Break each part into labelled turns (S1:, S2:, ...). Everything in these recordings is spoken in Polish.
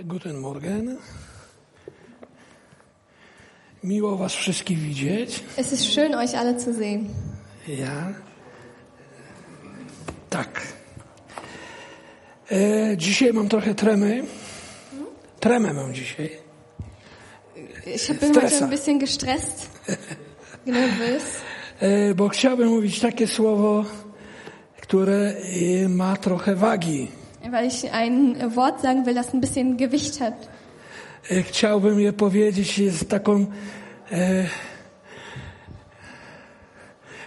S1: Guten Morgen. Miło Was wszystkich widzieć.
S2: Es ist schön, euch alle zu sehen.
S1: Ja. Tak. E, dzisiaj mam trochę tremy. Tremę mam dzisiaj.
S2: Ich bin heute ein bisschen gestresst, nervös,
S1: E, bo chciałbym mówić takie słowo, które e, ma trochę wagi.
S2: Weil ich ein Wort sagen will, das ein bisschen Gewicht hat.
S1: E, chciałbym je powiedzieć z taką e,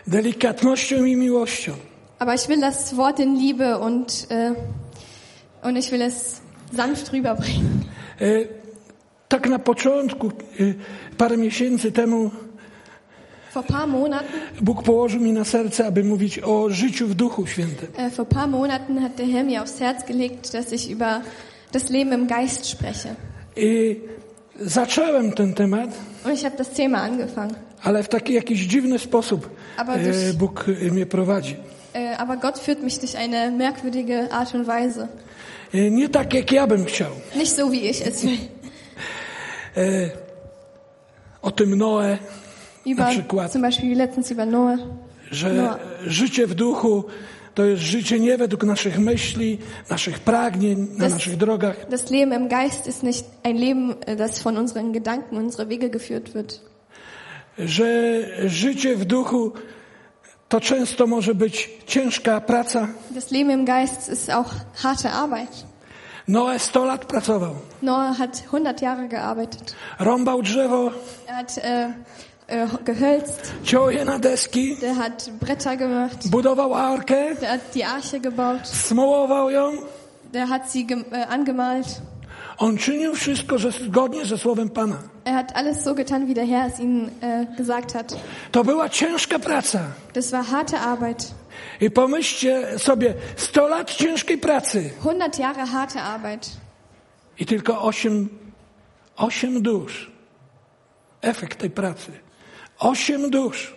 S1: delikatnością i miłością.
S2: Aber ich will das Wort in Liebe und, äh, und ich will es sanft rüberbringen.
S1: E, tak na początku, e, parę miesięcy temu,
S2: Vor ein paar Monaten,
S1: Bóg położył mi na serce, aby mówić o życiu w Duchu Świętym.
S2: vor ein paar Monaten hat der Herr mir aufs Herz gelegt, dass ich über das Leben im Geist spreche.
S1: I zacząłem ten temat,
S2: Und ich habe das Thema angefangen.
S1: ale w taki jakiś dziwny sposób
S2: Aber
S1: e, Bóg e, mnie prowadzi.
S2: äh, aber Gott führt mich durch eine merkwürdige Art und Weise.
S1: E, Nie tak, jak ja bym chciał.
S2: Nicht so, wie ich es will.
S1: E, O tym Noe,
S2: Über,
S1: Na przykład.
S2: zum Beispiel letztens über Noah.
S1: że
S2: No.
S1: życie w duchu to jest życie nie według naszych myśli, naszych pragnień, na
S2: Das-
S1: naszych drogach,
S2: Das Leben im Geist ist nicht ein Leben, das von unseren Gedanken, unsere Wege geführt wird.
S1: że życie w duchu to często może być ciężka praca.
S2: Das Leben im Geist ist auch harte Arbeit.
S1: Noe 100 lat pracował,
S2: Noah hat 100 Jahre gearbeitet.
S1: rąbał drzewo,
S2: Er hat äh, äh, gehölzt,
S1: na deski,
S2: der hat Bretter gemacht,
S1: budował arkę,
S2: der hat die Arche gebaut,
S1: smułował ją.
S2: der hat sie äh, angemalt.
S1: On czynił wszystko ze, zgodnie ze słowem Pana.
S2: Er hat alles so getan, wie der Herr es ihnen äh, gesagt hat.
S1: To była ciężka praca.
S2: Das war harte Arbeit.
S1: I pomyślcie sobie, 100 lat ciężkiej pracy
S2: 100 Jahre harte Arbeit.
S1: i tylko 8, 8 dusz. Efekt tej pracy. 8 dusz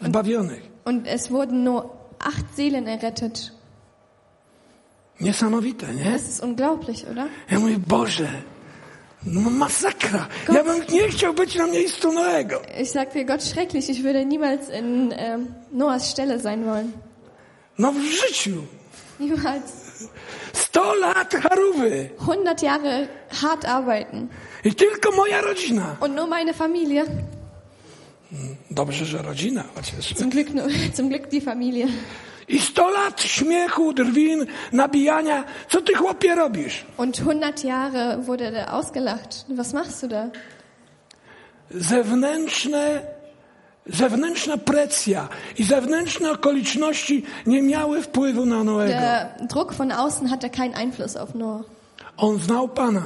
S1: zbawionych.
S2: Und es wurden nur acht Seelen errettet.
S1: Niesamowite, nie?
S2: Das ist unglaublich, oder?
S1: Ja mówię, Boże, no masakra. Ja bym nie chciał być na miejscu Noego.
S2: Ich sagte, Gott schrecklich, ich würde niemals in ähm, Noahs Stelle sein wollen.
S1: No w życiu.
S2: Niemals.
S1: 100 lat harówy.
S2: 100 Jahre hart arbeiten.
S1: I tylko moja rodzina.
S2: Und nur meine Familie.
S1: Dobrze, że rodzina chociaż.
S2: Zum Glück, zum Glück die Familie.
S1: I 100 lat śmiechu, drwin, nabijania. Co ty chłopie robisz?
S2: Und 100 Jahre wurde er ausgelacht. Was machst du da?
S1: Zewnętrzne, zewnętrzna presja i zewnętrzne okoliczności nie miały wpływu na Noego.
S2: Der Druck von außen hatte keinen Einfluss auf Noah.
S1: On znał Pana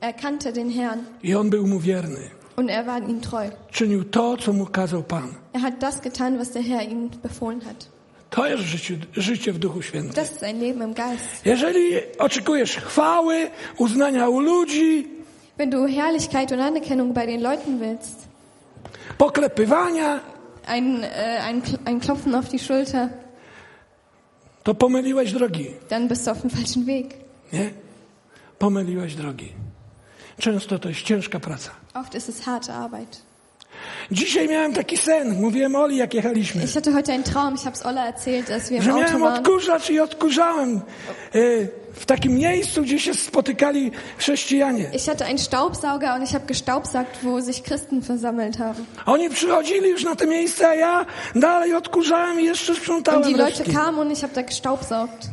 S2: Er kannte den Herrn
S1: i on był mu wierny.
S2: Und er war ihm treu.
S1: Czynił to, co mu kazał Pan.
S2: Er hat das getan, was der Herr ihm befohlen hat.
S1: To jest życie, życie w Duchu Świętym.
S2: Das ist ein Leben im Geist.
S1: Jeżeli oczekujesz chwały, uznania u ludzi,
S2: Wenn du Herrlichkeit und Anerkennung bei den Leuten willst,
S1: poklepywania,
S2: ein, äh, ein, ein Klopfen auf die Schulter,
S1: to pomyliłeś drogi.
S2: dann bist du auf dem falschen Weg.
S1: Nie? Pomyliłeś drogi. Często to jest ciężka praca.
S2: Oft ist es harte Arbeit.
S1: Dzisiaj miałem taki sen. Mówiłem Oli, jak jechaliśmy.
S2: Ich hatte heute einen Traum, ich habe es Ola erzählt, dass wir
S1: Że
S2: im Auto
S1: miałem
S2: waren.
S1: odkurzacz i odkurzałem e, w takim miejscu, gdzie się spotykali chrześcijanie.
S2: Ich hatte einen Staubsauger und ich habe gestaubsaugt, wo sich Christen versammelt haben.
S1: Oni przychodzili już na te miejsce, a ja dalej odkurzałem i jeszcze
S2: Und
S1: sprzątałem
S2: die Leute
S1: resztki.
S2: kamen und ich habe da gestaubsaugt.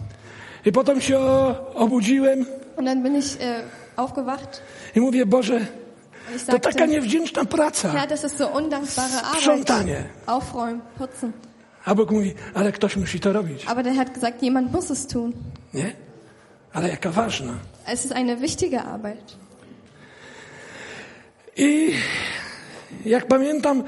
S1: I potem się obudziłem
S2: Und dann bin ich äh, aufgewacht
S1: i mówię, Boże,
S2: ich
S1: to taka
S2: sagte,
S1: niewdzięczna praca.
S2: Herr, das ist so undankbare Arbeit.
S1: Sprzątanie.
S2: Aufräumen, putzen.
S1: A Bóg mówi, ale ktoś musi to robić.
S2: Aber der hat gesagt, jemand muss es tun.
S1: Nie? Ale jaka ważna.
S2: Es ist eine wichtige Arbeit.
S1: I jak pamiętam,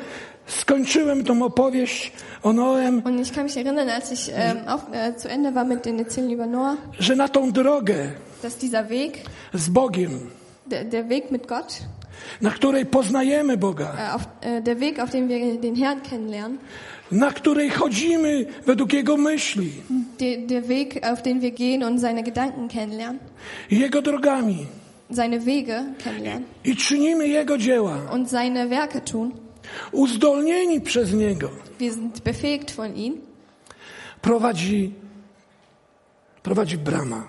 S1: skończyłem tą opowieść o Noem,
S2: Und ich kann mich erinnern, als ich ähm, auf, äh, zu Ende war mit den Erzählen über Noah,
S1: że na tą drogę
S2: dass dieser Weg,
S1: z Bogiem,
S2: der, der Weg mit Gott,
S1: na której poznajemy Boga,
S2: äh, auf, äh, der Weg, auf dem wir den Herrn kennenlernen,
S1: na której chodzimy według Jego myśli
S2: der, der Weg, auf den wir gehen und seine Gedanken kennenlernen,
S1: Jego drogami,
S2: seine Wege kennenlernen
S1: i czynimy Jego dzieła,
S2: und seine Werke tun.
S1: Uzdolnieni przez Niego,
S2: Wir sind befähigt von ihm.
S1: prowadzi, prowadzi brama.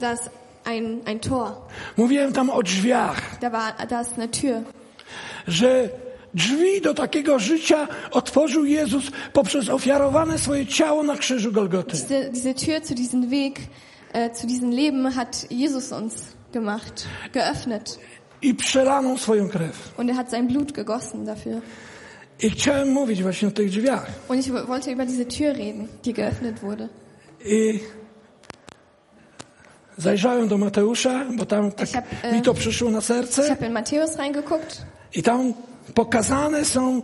S2: Da ist ein, ein Tor.
S1: Mówiłem tam o drzwiach,
S2: Da, war, da ist eine Tür.
S1: że drzwi do takiego życia otworzył Jezus poprzez ofiarowane swoje ciało na krzyżu Golgoty.
S2: Diese, diese Tür zu diesem Weg, äh, zu diesem Leben hat Jesus uns gemacht, geöffnet.
S1: I przelaną swoją krew.
S2: Und er hat sein Blut gegossen dafür.
S1: I chciałem mówić właśnie o tych drzwiach.
S2: Und ich wo- wollte über diese Tür reden, die geöffnet wurde.
S1: I zajrzałem do Mateusza, bo tam tak
S2: Ich hab,
S1: mi to przyszło na
S2: Ich
S1: serce.
S2: habe in Matthäus reingeguckt
S1: I tam pokazane są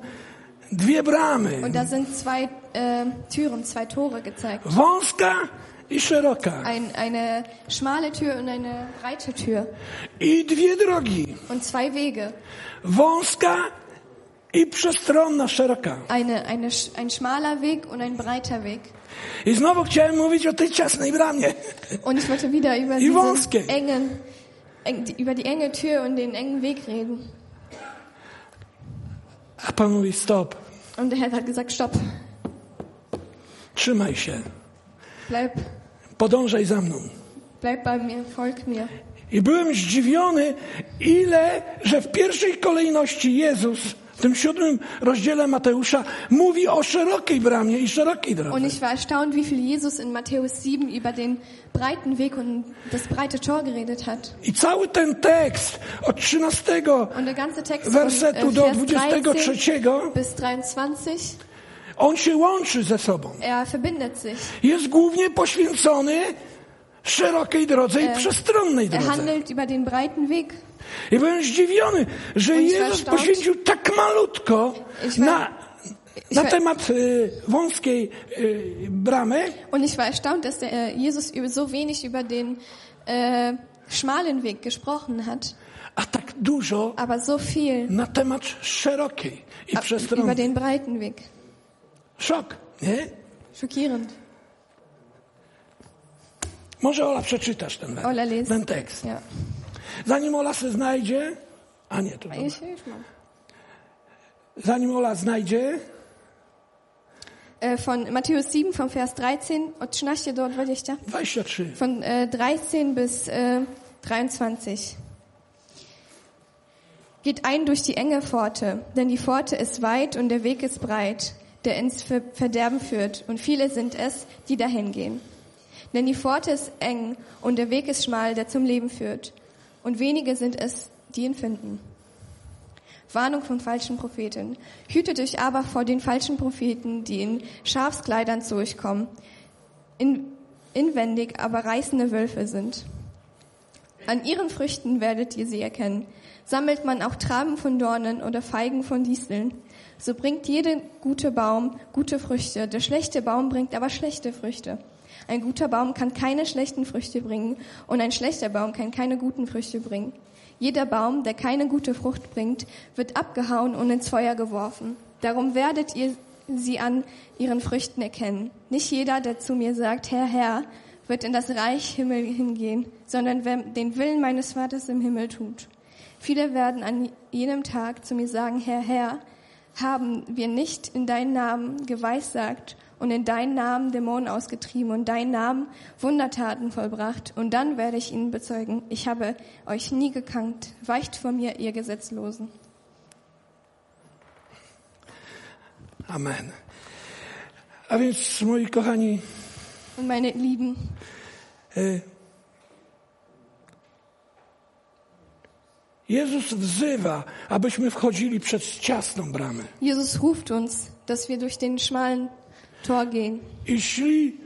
S1: dwie bramy.
S2: und da sind zwei äh, Türen, zwei Tore gezeigt.
S1: Wąska i szeroka.
S2: Ein, eine schmale Tür und eine breite Tür.
S1: I dwie drogi.
S2: Und zwei Wege.
S1: Wąska i przestronna, szeroka.
S2: Eine, eine, ein schmaler Weg und ein breiter Weg.
S1: I znowu chciałem mówić o tej ciasnej bramie.
S2: Und ich wollte wieder über,
S1: Die wąskie.
S2: diesen engen, eng, über die enge Tür und den engen Weg reden.
S1: A Pan mówi stop,
S2: Und der Herr hat gesagt, stopp,
S1: trzymaj się,
S2: bleib,
S1: podążaj za mną.
S2: bleib bei mir, folg mir.
S1: I byłem zdziwiony, ile, że w pierwszej kolejności Jezus w tym siódmym rozdziale Mateusza mówi o szerokiej bramie i szerokiej
S2: Und
S1: drodze.
S2: ich war erstaunt, wie viel Jesus in Matthäus 7 über den breiten Weg und das breite Tor geredet hat.
S1: I cały ten tekst od 13
S2: Und der ganze Text von
S1: wersetu
S2: äh,
S1: do
S2: Vers
S1: 23
S2: 13 bis 23,
S1: on się łączy ze sobą.
S2: er verbindet sich.
S1: Jest głównie poświęcony szerokiej drodze i przestronnej
S2: Er
S1: drodze.
S2: handelt über den breiten Weg.
S1: I byłem zdziwiony, że
S2: Und
S1: Jezus poświęcił tak malutko na, na temat y, wąskiej y, bramy,
S2: Und ich war erstaunt, dass der, Jesus über so wenig über den äh, schmalen Weg gesprochen hat,
S1: a tak dużo
S2: aber so viel
S1: na temat szerokiej i
S2: über
S1: przestronnej.
S2: den breiten Weg.
S1: Szok, nie?
S2: Schockierend.
S1: Może Ola przeczytasz ten,
S2: Ola liest.
S1: ten tekst.
S2: Ja.
S1: Zanim Ola se znajdzie, a nie, to dobra.
S2: Ich, ich mal.
S1: Zanim Ola znajdzie,
S2: Äh, von Matthäus 7, vom Vers 13, od 13 do 20.
S1: 23.
S2: Von äh, 13 bis äh, 23. Geht ein durch die enge Pforte, denn die Pforte ist weit und der Weg ist breit, der ins Ver Verderben führt, und viele sind es, die dahin gehen. Denn die Pforte ist eng und der Weg ist schmal, der zum Leben führt, und wenige sind es, die ihn finden. Warnung von falschen Propheten. Hütet euch aber vor den falschen Propheten, die in Schafskleidern zu euch kommen, in, inwendig aber reißende Wölfe sind. An ihren Früchten werdet ihr sie erkennen. Sammelt man auch Traben von Dornen oder Feigen von Disteln, so bringt jeder gute Baum gute Früchte, der schlechte Baum bringt aber schlechte Früchte. Ein guter Baum kann keine schlechten Früchte bringen und ein schlechter Baum kann keine guten Früchte bringen. Jeder Baum, der keine gute Frucht bringt, wird abgehauen und ins Feuer geworfen. Darum werdet ihr sie an ihren Früchten erkennen. Nicht jeder, der zu mir sagt, Herr, Herr, wird in das Reich Himmel hingehen, sondern wer den Willen meines Vaters im Himmel tut. Viele werden an jenem Tag zu mir sagen, Herr, Herr, haben wir nicht in deinen Namen geweissagt und in deinen Namen Dämonen ausgetrieben und deinen Namen Wundertaten vollbracht. Und dann werde ich ihnen bezeugen, ich habe euch nie gekannt. Weicht von mir, ihr Gesetzlosen.
S1: Amen. A więc, moi kochani,
S2: Und meine Lieben,
S1: e, Jezus wzywa, abyśmy wchodzili przez ciasną bramę
S2: Jesus ruft uns, dass wir durch den schmalen Tor gehen
S1: i szli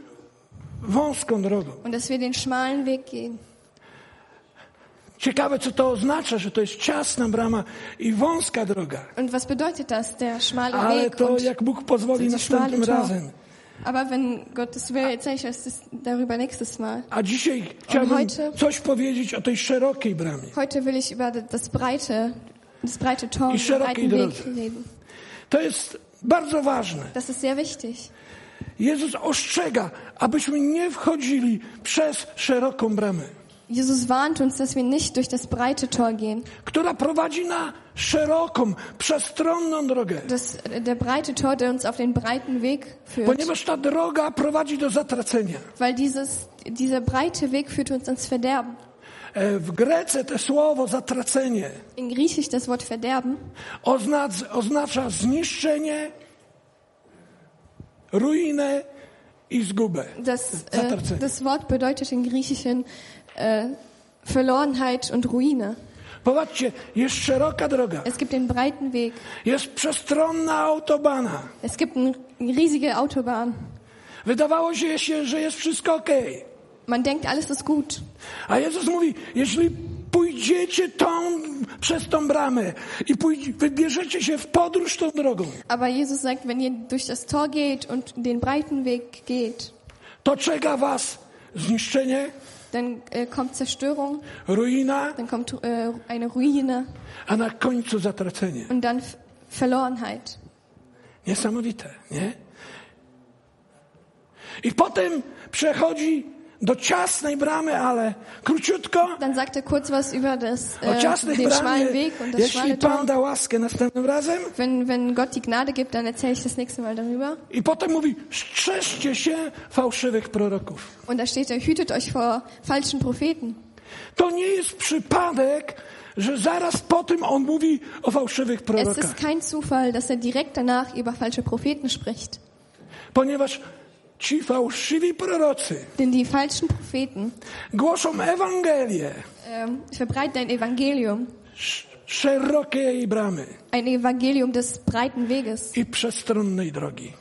S1: wąską drogą.
S2: und dass wir den schmalen Weg gehen.
S1: Ciekawe, co to oznacza, że to jest ciasna brama i wąska droga.
S2: Und was bedeutet das, der schmale
S1: Ale
S2: Weg?
S1: to,
S2: und
S1: jak Bóg pozwoli następnym
S2: Tor. Aber wenn Gott es will, erzähle ich euch das darüber nächstes Mal.
S1: A dzisiaj chciałbym
S2: heute-
S1: coś powiedzieć o tej szerokiej bramie.
S2: Heute will ich über das breite, das breite Tor,
S1: I szerokiej drodze.
S2: reden.
S1: To jest bardzo ważne.
S2: Das ist sehr wichtig.
S1: Jezus ostrzega, abyśmy nie wchodzili przez szeroką bramę.
S2: Jesus warnt uns, dass wir nicht durch das breite Tor gehen.
S1: która prowadzi na szeroką, przestronną drogę.
S2: Das, der breite Tor, der uns auf den breiten Weg führt.
S1: Ponieważ ta droga prowadzi do zatracenia.
S2: Weil dieses, dieser breite Weg führt uns ins Verderben.
S1: E, W Grece to słowo zatracenie
S2: In Griechisch das Wort Verderben
S1: oznacza, oznacza zniszczenie, ruinę i zgubę.
S2: Das, äh,
S1: Zatracenie.
S2: das Wort bedeutet im Griechischen äh, Verlorenheit und Ruine.
S1: Popatrzcie, jest szeroka droga,
S2: Es gibt den breiten Weg.
S1: jest przestronna autobana.
S2: Es gibt eine riesige Autobahn.
S1: Wydawało się, że jest wszystko okej.
S2: Man denkt, alles ist gut.
S1: A Jezus mówi, jeśli pójdziecie tą, przez tą bramę i pójdzie, wybierzecie się w podróż tą drogą,
S2: Aber Jesus sagt, wenn ihr durch das Tor geht und den breiten Weg geht,
S1: to czeka was zniszczenie,
S2: dann äh, kommt Zerstörung,
S1: ruina,
S2: dann kommt äh, eine Ruine
S1: a na końcu zatracenie.
S2: und dann F Verlorenheit.
S1: Niesamowite, nie? I potem przechodzi do ciasnej bramy, ale króciutko,
S2: Dann sagt er kurz was über das, äh,
S1: ciasnej
S2: den schmalen Weg und das
S1: jeśli Pan da łaskę następnym razem.
S2: Wenn, wenn Gott die Gnade gibt, dann erzähle ich das nächste Mal darüber.
S1: I potem mówi, strzeżcie się fałszywych proroków.
S2: Und da steht er, hütet euch vor falschen Propheten.
S1: To nie jest przypadek, że zaraz po tym on mówi o fałszywych
S2: Es
S1: prorokach.
S2: ist kein Zufall, dass er direkt danach über falsche Propheten spricht.
S1: Ponieważ ci fałszywi prorocy
S2: Denn die falschen Propheten
S1: głoszą Ewangelię
S2: ähm, verbreiten ein Evangelium,
S1: sz- szerokiej bramy
S2: ein Evangelium des breiten Weges
S1: i przestronnej drogi.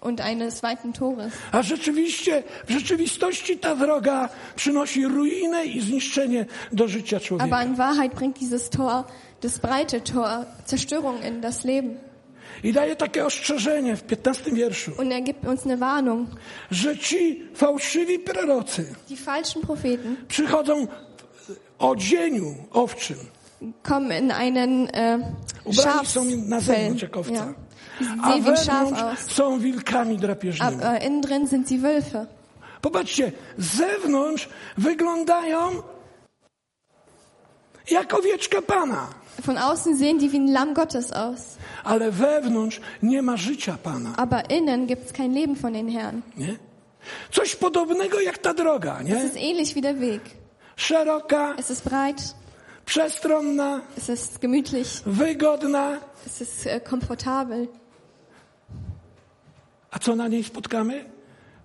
S2: und eines weiten Tores.
S1: A rzeczywiście, w rzeczywistości ta droga przynosi ruinę i zniszczenie do życia
S2: Aber
S1: człowieka.
S2: in Wahrheit bringt dieses Tor, das breite Tor, Zerstörung in das Leben.
S1: I daje takie ostrzeżenie w 15 wierszu,
S2: Und er gibt uns eine Warnung.
S1: że ci fałszywi prorocy
S2: Die falschen Propheten
S1: przychodzą w odzieniu owczym.
S2: kommen in einen äh,
S1: Ubrani są na zewnątrz jak owca.
S2: Ja.
S1: A wewnątrz są wilkami drapieżnymi.
S2: Aber innen drin sind sie Wölfe.
S1: Popatrzcie, z zewnątrz wyglądają jak owieczka Pana,
S2: Von außen sehen die wie ein Lamm Gottes aus.
S1: Ale wewnątrz nie ma życia Pana.
S2: Aber innen gibt es kein Leben von den Herrn.
S1: Nie? Coś podobnego jak ta droga,
S2: Es
S1: nie?
S2: ist ähnlich wie der Weg.
S1: Szeroka,
S2: Es ist breit,
S1: przestronna,
S2: es ist gemütlich,
S1: wygodna.
S2: es ist äh, komfortabel.
S1: A co na niej spotkamy?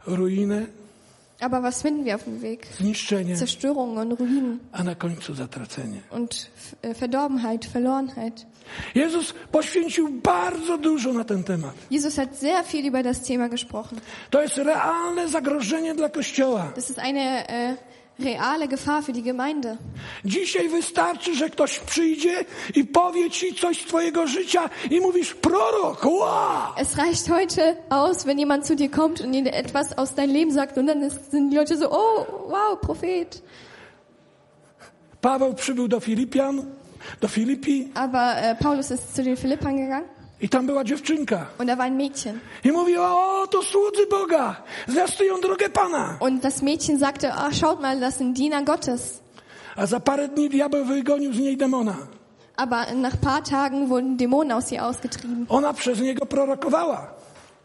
S1: Ruinę,
S2: Aber was finden wir auf dem Weg?
S1: zniszczenie,
S2: Zerstörung und Ruinen
S1: a na końcu zatracenie.
S2: und äh, Verdorbenheit, Verlorenheit.
S1: Jezus poświęcił bardzo dużo na ten temat.
S2: Jesus hat sehr viel über das Thema gesprochen.
S1: To jest realne zagrożenie dla Kościoła.
S2: Das ist eine äh, reale Gefahr für die Gemeinde.
S1: Dzisiaj wystarczy, że ktoś przyjdzie i powie ci coś z twojego życia i mówisz prorok, wow!
S2: Es reicht heute aus, wenn jemand zu dir kommt und dir etwas aus deinem Leben sagt und dann sind die Leute so, oh, wow, Prophet.
S1: Paweł przybył do Filipian, do Filipi
S2: Aber äh, Paulus ist zu den Philippern gegangen
S1: i tam była dziewczynka.
S2: und da war ein Mädchen.
S1: I mówi, o, to słudzy Boga, zwiastują drogę Pana.
S2: Und das Mädchen sagte, ah, schaut mal, das sind Diener Gottes.
S1: A za parę dni diabeł wygonił z niej demona.
S2: Aber nach paar Tagen wurden Dämonen aus ihr ausgetrieben.
S1: Ona przez niego prorokowała.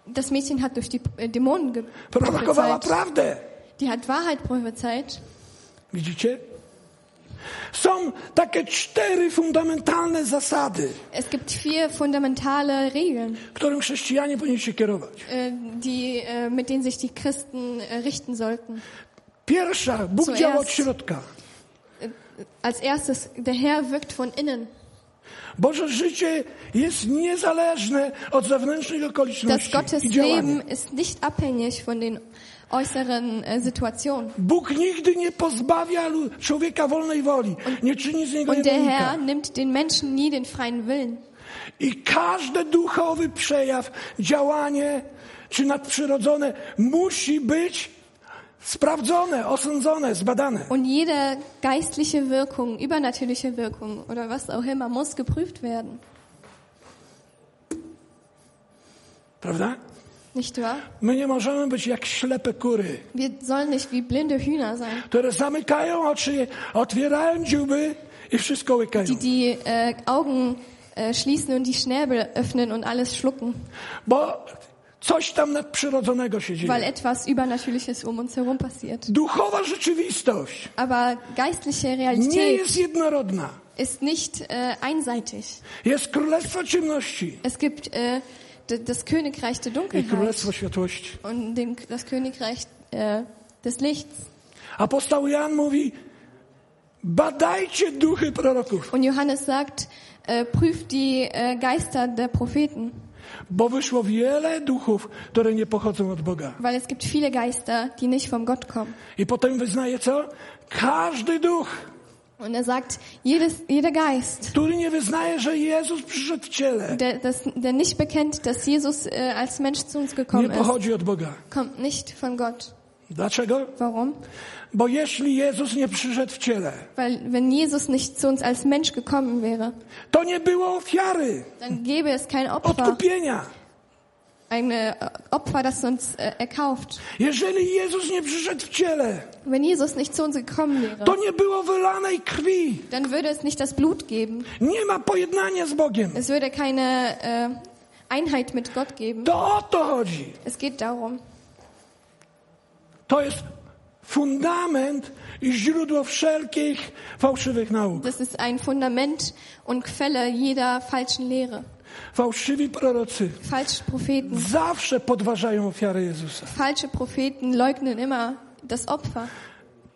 S2: Das Mädchen hat durch die äh, Dämonen ge-
S1: Prorokowała
S2: prophezeit.
S1: prawdę.
S2: Die hat Wahrheit prophezeit.
S1: Widzicie? Są takie cztery fundamentalne zasady,
S2: Es gibt vier fundamentale Regeln,
S1: którym chrześcijanie powinni się kierować.
S2: äh, die, äh, mit denen sich die Christen äh, richten sollten.
S1: Pierwsza, Bóg
S2: Zuerst-
S1: działa od środka.
S2: Als erstes, der Herr wirkt von innen.
S1: Boże życie jest niezależne od zewnętrznych
S2: Das
S1: okoliczności
S2: Gottes
S1: i działania.
S2: Leben ist nicht abhängig von den äußeren äh, Situationen.
S1: Bóg nigdy nie pozbawia człowieka wolnej woli, nie czyni z niego
S2: Und der. Herr nimmt den Menschen nie den freien Willen.
S1: I każdy duchowy przejaw, działanie czy nadprzyrodzone musi być sprawdzone, osądzone, zbadane.
S2: Und jede geistliche Wirkung, übernatürliche Wirkung oder was auch immer muss geprüft werden.
S1: Prawda?
S2: Nicht wahr?
S1: My nie możemy być jak ślepe kury,
S2: Wir sollen nicht wie blinde Hühner sein,
S1: które zamykają oczy, otwierają dziuby i wszystko łykają.
S2: die die äh, Augen äh, schließen und die Schnäbel öffnen und alles schlucken,
S1: Bo coś tam nadprzyrodzonego się dzieje.
S2: weil etwas Übernatürliches um uns herum passiert.
S1: Duchowa rzeczywistość
S2: Aber geistliche
S1: nie
S2: Realität
S1: jest jednorodna.
S2: ist nicht äh, einseitig.
S1: Jest królestwo ciemności
S2: Es gibt äh, das Königreich der Dunkelheit und den, das Königreich äh, des Lichts.
S1: Apostoł Jan mówi, badajcie duchy proroków,
S2: Und Johannes sagt, äh, prüft die äh, Geister der Propheten,
S1: bo wyszło wiele duchów, które nie pochodzą od Boga.
S2: weil es gibt viele Geister, die nicht vom Gott kommen.
S1: I potem wyznaje co? Każdy duch,
S2: Und er sagt, jedes, jeder Geist,
S1: który nie wyznaje, że Jezus przyszedł w ciele,
S2: der, das, der nicht bekennt, dass Jesus äh, als Mensch zu uns
S1: nie
S2: gekommen ist,
S1: pochodzi od Boga.
S2: kommt nicht von Gott.
S1: Dlaczego?
S2: Warum?
S1: Bo jeśli Jezus nie przyszedł w ciele,
S2: Weil wenn Jesus nicht zu uns als Mensch gekommen wäre,
S1: to nie było ofiary,
S2: dann gäbe es kein Opfer,
S1: odkupienia.
S2: Eine äh, Opfer, das uns äh, erkauft.
S1: Jeżeli Jezus nie przyszedł w ciele,
S2: Wenn Jesus nicht zu uns gekommen wäre,
S1: to nie było wylanej krwi.
S2: dann würde es nicht das Blut geben.
S1: Nie ma pojednania z Bogiem.
S2: Es würde keine äh, Einheit mit Gott geben.
S1: To o to chodzi.
S2: Es geht darum.
S1: To jest fundament i źródło wszelkich fałszywych nauk.
S2: Das ist ein Fundament und Quelle jeder falschen Lehre.
S1: Fałszywi prorocy
S2: Falsche Propheten.
S1: zawsze podważają ofiarę Jezusa.
S2: Falsche Propheten leugnen immer das Opfer.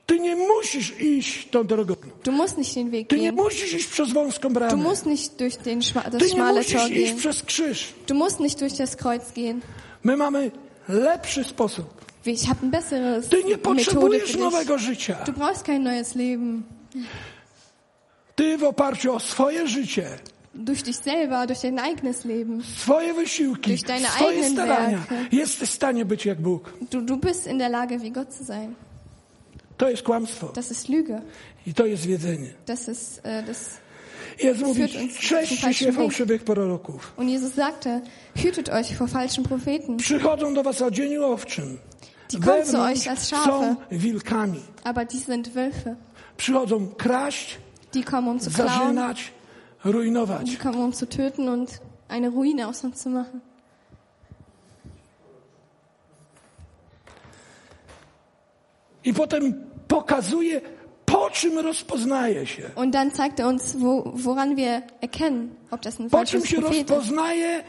S1: Ty nie musisz iść tą drogą.
S2: Du musst nicht den Weg
S1: Ty nie
S2: gehen.
S1: musisz iść przez wąską
S2: Du
S1: bramę.
S2: musst nicht durch den schma das
S1: Ty nie
S2: schmale
S1: musisz
S2: Tor
S1: iść
S2: gehen.
S1: przez krzyż.
S2: Du musst nicht durch das Kreuz gehen.
S1: My mamy lepszy sposób.
S2: Ich habe ein besseres
S1: Ty nie
S2: Methode
S1: potrzebujesz
S2: für dich.
S1: nowego życia.
S2: Du brauchst kein neues Leben.
S1: Ty w oparciu o swoje życie,
S2: Durch dich selber, durch dein eigenes Leben.
S1: swoje wysiłki,
S2: Durch deine
S1: swoje
S2: eigenen
S1: starania
S2: Werke.
S1: w stanie być jak Bóg.
S2: Du, du bist in der Lage, wie Gott zu sein.
S1: To jest kłamstwo
S2: Das ist Lüge.
S1: i to jest wiedzenie.
S2: Das ist äh, das.
S1: Jezus mówi,
S2: zum
S1: się fałszywych proroków.
S2: Und Jesus sagte, hütet euch vor falschen Propheten.
S1: Przychodzą do was o dzieniu owczym.
S2: Die kommen zu euch als Schafe,
S1: wilkami.
S2: aber die sind Wölfe.
S1: Przychodzą kraść,
S2: Die kommen, um zu klauen.
S1: Rujnować.
S2: Die kommen, um zu töten und eine Ruine aus uns zu machen.
S1: I potem pokazuje, po czym rozpoznaje się.
S2: Und dann zeigt er uns, wo, woran wir erkennen, ob das ein
S1: Po czym się
S2: Prophet
S1: rozpoznaje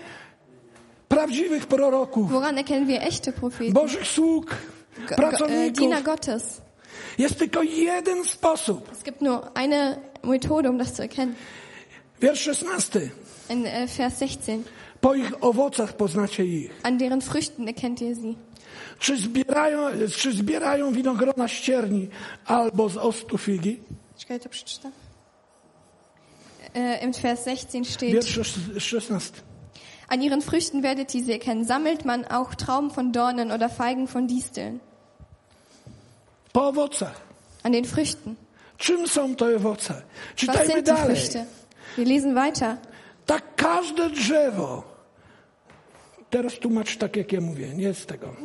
S1: prawdziwych proroków,
S2: Woran erkennen wir echte Propheten?
S1: Bożych sług,
S2: G- äh,
S1: pracowników.
S2: Diener Gottes.
S1: Jest tylko jeden sposób.
S2: Es gibt nur eine Methode, um das zu erkennen.
S1: Wiersz 16.
S2: In äh, Vers 16.
S1: Po ich owocach poznacie ich.
S2: An deren Früchten erkennt ihr sie.
S1: Czy zbierają, czy zbierają winogrona ścierni albo z ostu figi?
S2: Czekaj, to przeczytam. Äh, Im Vers 16 steht,
S1: Wiersz 16.
S2: An ihren Früchten werdet ihr sie erkennen. Sammelt man auch Trauben von Dornen oder Feigen von Disteln?
S1: Po owocach.
S2: An den Früchten.
S1: Czym są te owoce?
S2: Was
S1: Czytajmy
S2: sind die
S1: dalej.
S2: Früchte? Wir lesen weiter.
S1: Tak każde drzewo. Teraz tłumacz tak, jak ja mówię, nie z tego.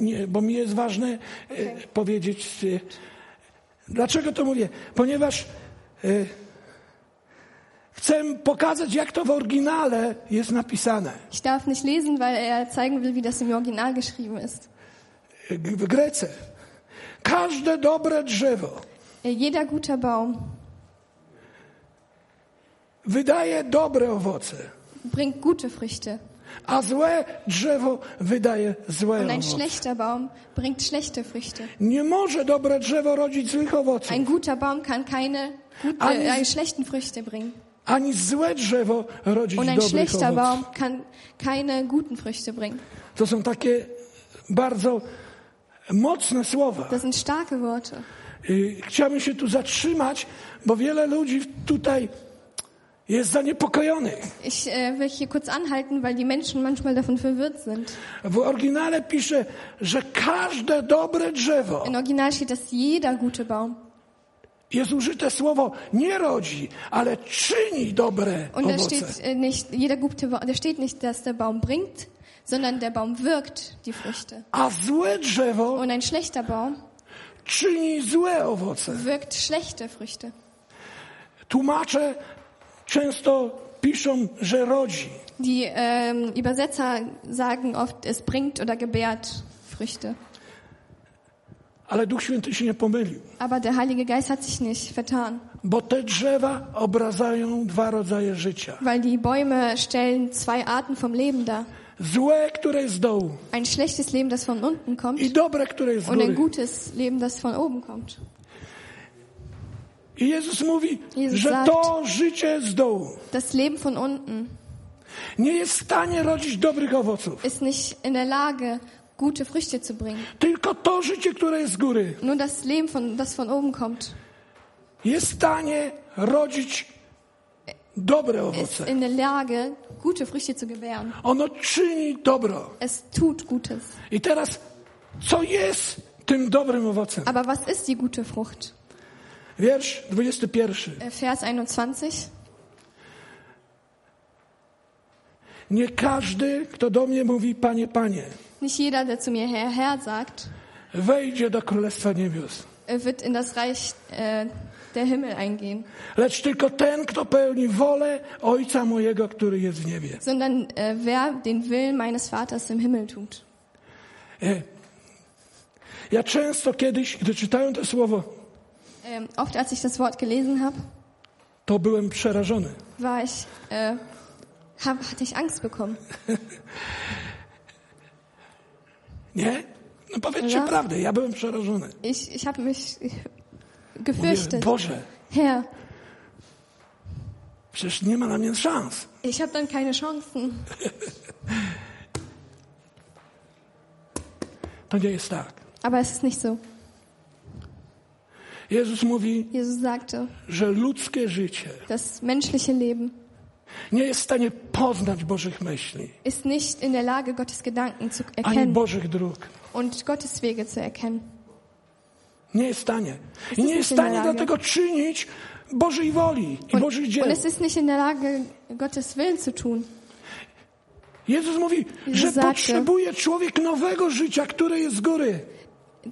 S1: Nie, bo mi jest ważne e, powiedzieć. E, dlaczego to mówię? Ponieważ e, chcę pokazać, jak to w oryginale jest napisane.
S2: Ich darf nicht lesen, weil er zeigen will, wie das im Original geschrieben ist.
S1: W Grece. Każde dobre drzewo
S2: Jeder guter Baum
S1: wydaje dobre owoce,
S2: bringt gute Früchte.
S1: a złe drzewo wydaje złe
S2: Und ein
S1: owoce.
S2: schlechter Baum bringt schlechte Früchte.
S1: Nie może dobre drzewo rodzić złych owoców.
S2: Ein guter Baum kann keine, gute,
S1: Ani-
S2: äh, schlechten Früchte bringen.
S1: Ani złe drzewo rodzić
S2: Und ein schlechter
S1: owoców.
S2: Baum kann keine guten Früchte bringen.
S1: To są takie bardzo mocne słowa.
S2: Das sind starke Worte.
S1: I Chciałbym się tu zatrzymać, bo wiele ludzi tutaj jest zaniepokojonych.
S2: Ich äh, will hier kurz anhalten, weil die Menschen manchmal davon verwirrt sind.
S1: W oryginale pisze, że każde dobre drzewo
S2: Im Original steht, dass jeder gute Baum.
S1: jest użyte słowo nie rodzi, ale czyni dobre
S2: Und da
S1: owoce.
S2: steht äh, nicht, jeder gute da steht nicht, dass der Baum bringt, sondern der Baum wirkt die Früchte.
S1: A złe drzewo
S2: Und ein schlechter Baum
S1: czyni złe owoce.
S2: wirkt schlechte Früchte.
S1: Tłumacze często piszą, że rodzi.
S2: Die ähm, Übersetzer sagen oft, es bringt oder gebärt Früchte.
S1: Ale Duch Święty się nie pomylił,
S2: Aber der Heilige Geist hat sich nicht vertan,
S1: bo te drzewa obrazają dwa rodzaje życia.
S2: weil die Bäume stellen zwei Arten vom Leben dar.
S1: Złe, które jest z dołu
S2: Ein schlechtes Leben, das von unten kommt,
S1: i dobre, które jest z
S2: und ein
S1: góry.
S2: gutes Leben, das von oben kommt.
S1: I Jezus mówi,
S2: Jezus
S1: że
S2: sagt-
S1: to życie z dołu
S2: Das Leben von unten
S1: nie jest w stanie rodzić dobrych owoców.
S2: ist nicht in der Lage, gute Früchte zu bringen.
S1: Tylko to życie, które jest z góry,
S2: Nur das Leben, von, das von oben kommt,
S1: jest w stanie rodzić dobre
S2: ist
S1: owoce.
S2: in der Lage, gute Früchte zu gebären.
S1: Ono czyni dobro.
S2: Es tut Gutes.
S1: I teraz, co jest tym dobrym owocem?
S2: Aber was ist die gute Frucht?
S1: Wiersz 21.
S2: Äh, Vers 21.
S1: Nie każdy, kto do mnie mówi, Panie, Panie,
S2: Nicht jeder, der zu mir Herr, Herr sagt,
S1: wejdzie do Królestwa Niebios,
S2: äh, wird in das Reich äh, der Himmel eingehen,
S1: lecz tylko ten, kto pełni wolę Ojca mojego, który jest w niebie.
S2: sondern äh, wer den Willen meines Vaters im Himmel tut.
S1: E, Ja często kiedyś, gdy czytałem to słowo,
S2: Ähm, oft, als ich das Wort gelesen habe,
S1: to byłem przerażony.
S2: war ich, äh, hab, hatte ich Angst bekommen.
S1: Nie? No powiedzcie
S2: Ja.
S1: prawdę, ja byłem przerażony.
S2: Ich, ich habe mich gefürchtet.
S1: Boże,
S2: Herr,
S1: przecież nie ma na mnie szans.
S2: ich habe dann keine Chancen.
S1: To nie jest tak.
S2: Aber es ist nicht so.
S1: Jezus mówi,
S2: Jesus sagte,
S1: że ludzkie życie
S2: das menschliche Leben
S1: nie jest w stanie poznać Bożych myśli,
S2: ist nicht in der Lage, Gottes Gedanken zu
S1: ani
S2: erkennen
S1: Bożych dróg.
S2: und Gottes Wege zu erkennen.
S1: Nie jest w stanie. I nie jest w stanie dlatego czynić Bożej woli i
S2: Und,
S1: Bożych dzieł.
S2: und es ist nicht in der Lage, Gottes Willen zu tun.
S1: Jezus mówi,
S2: Jezus
S1: że
S2: sagte-
S1: potrzebuje człowiek nowego życia, które jest z góry.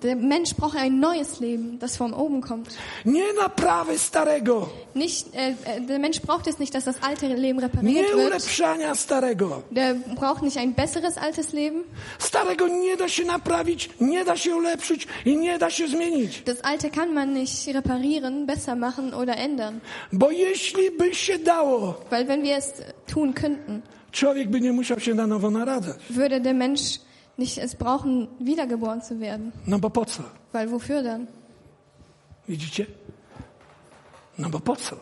S2: Der Mensch braucht ein neues Leben, das von oben kommt.
S1: Nie naprawy starego,
S2: Nicht, äh, äh, der Mensch braucht es nicht, dass das alte Leben
S1: nie
S2: repariert wird.
S1: ulepszania starego.
S2: Der braucht nicht ein besseres altes Leben.
S1: Starego nie da się naprawić, nie da się ulepszyć i nie da się zmienić.
S2: Das alte kann man nicht reparieren, besser machen oder ändern.
S1: Bo jeśli by się dało,
S2: Weil wenn wir es tun könnten,
S1: człowiek by nie musiał się na nowo naradzać.
S2: würde der Mensch nicht es brauchen, wiedergeboren zu werden.
S1: No bo po co?
S2: Weil wofür dann?
S1: Widzicie? No bo po co?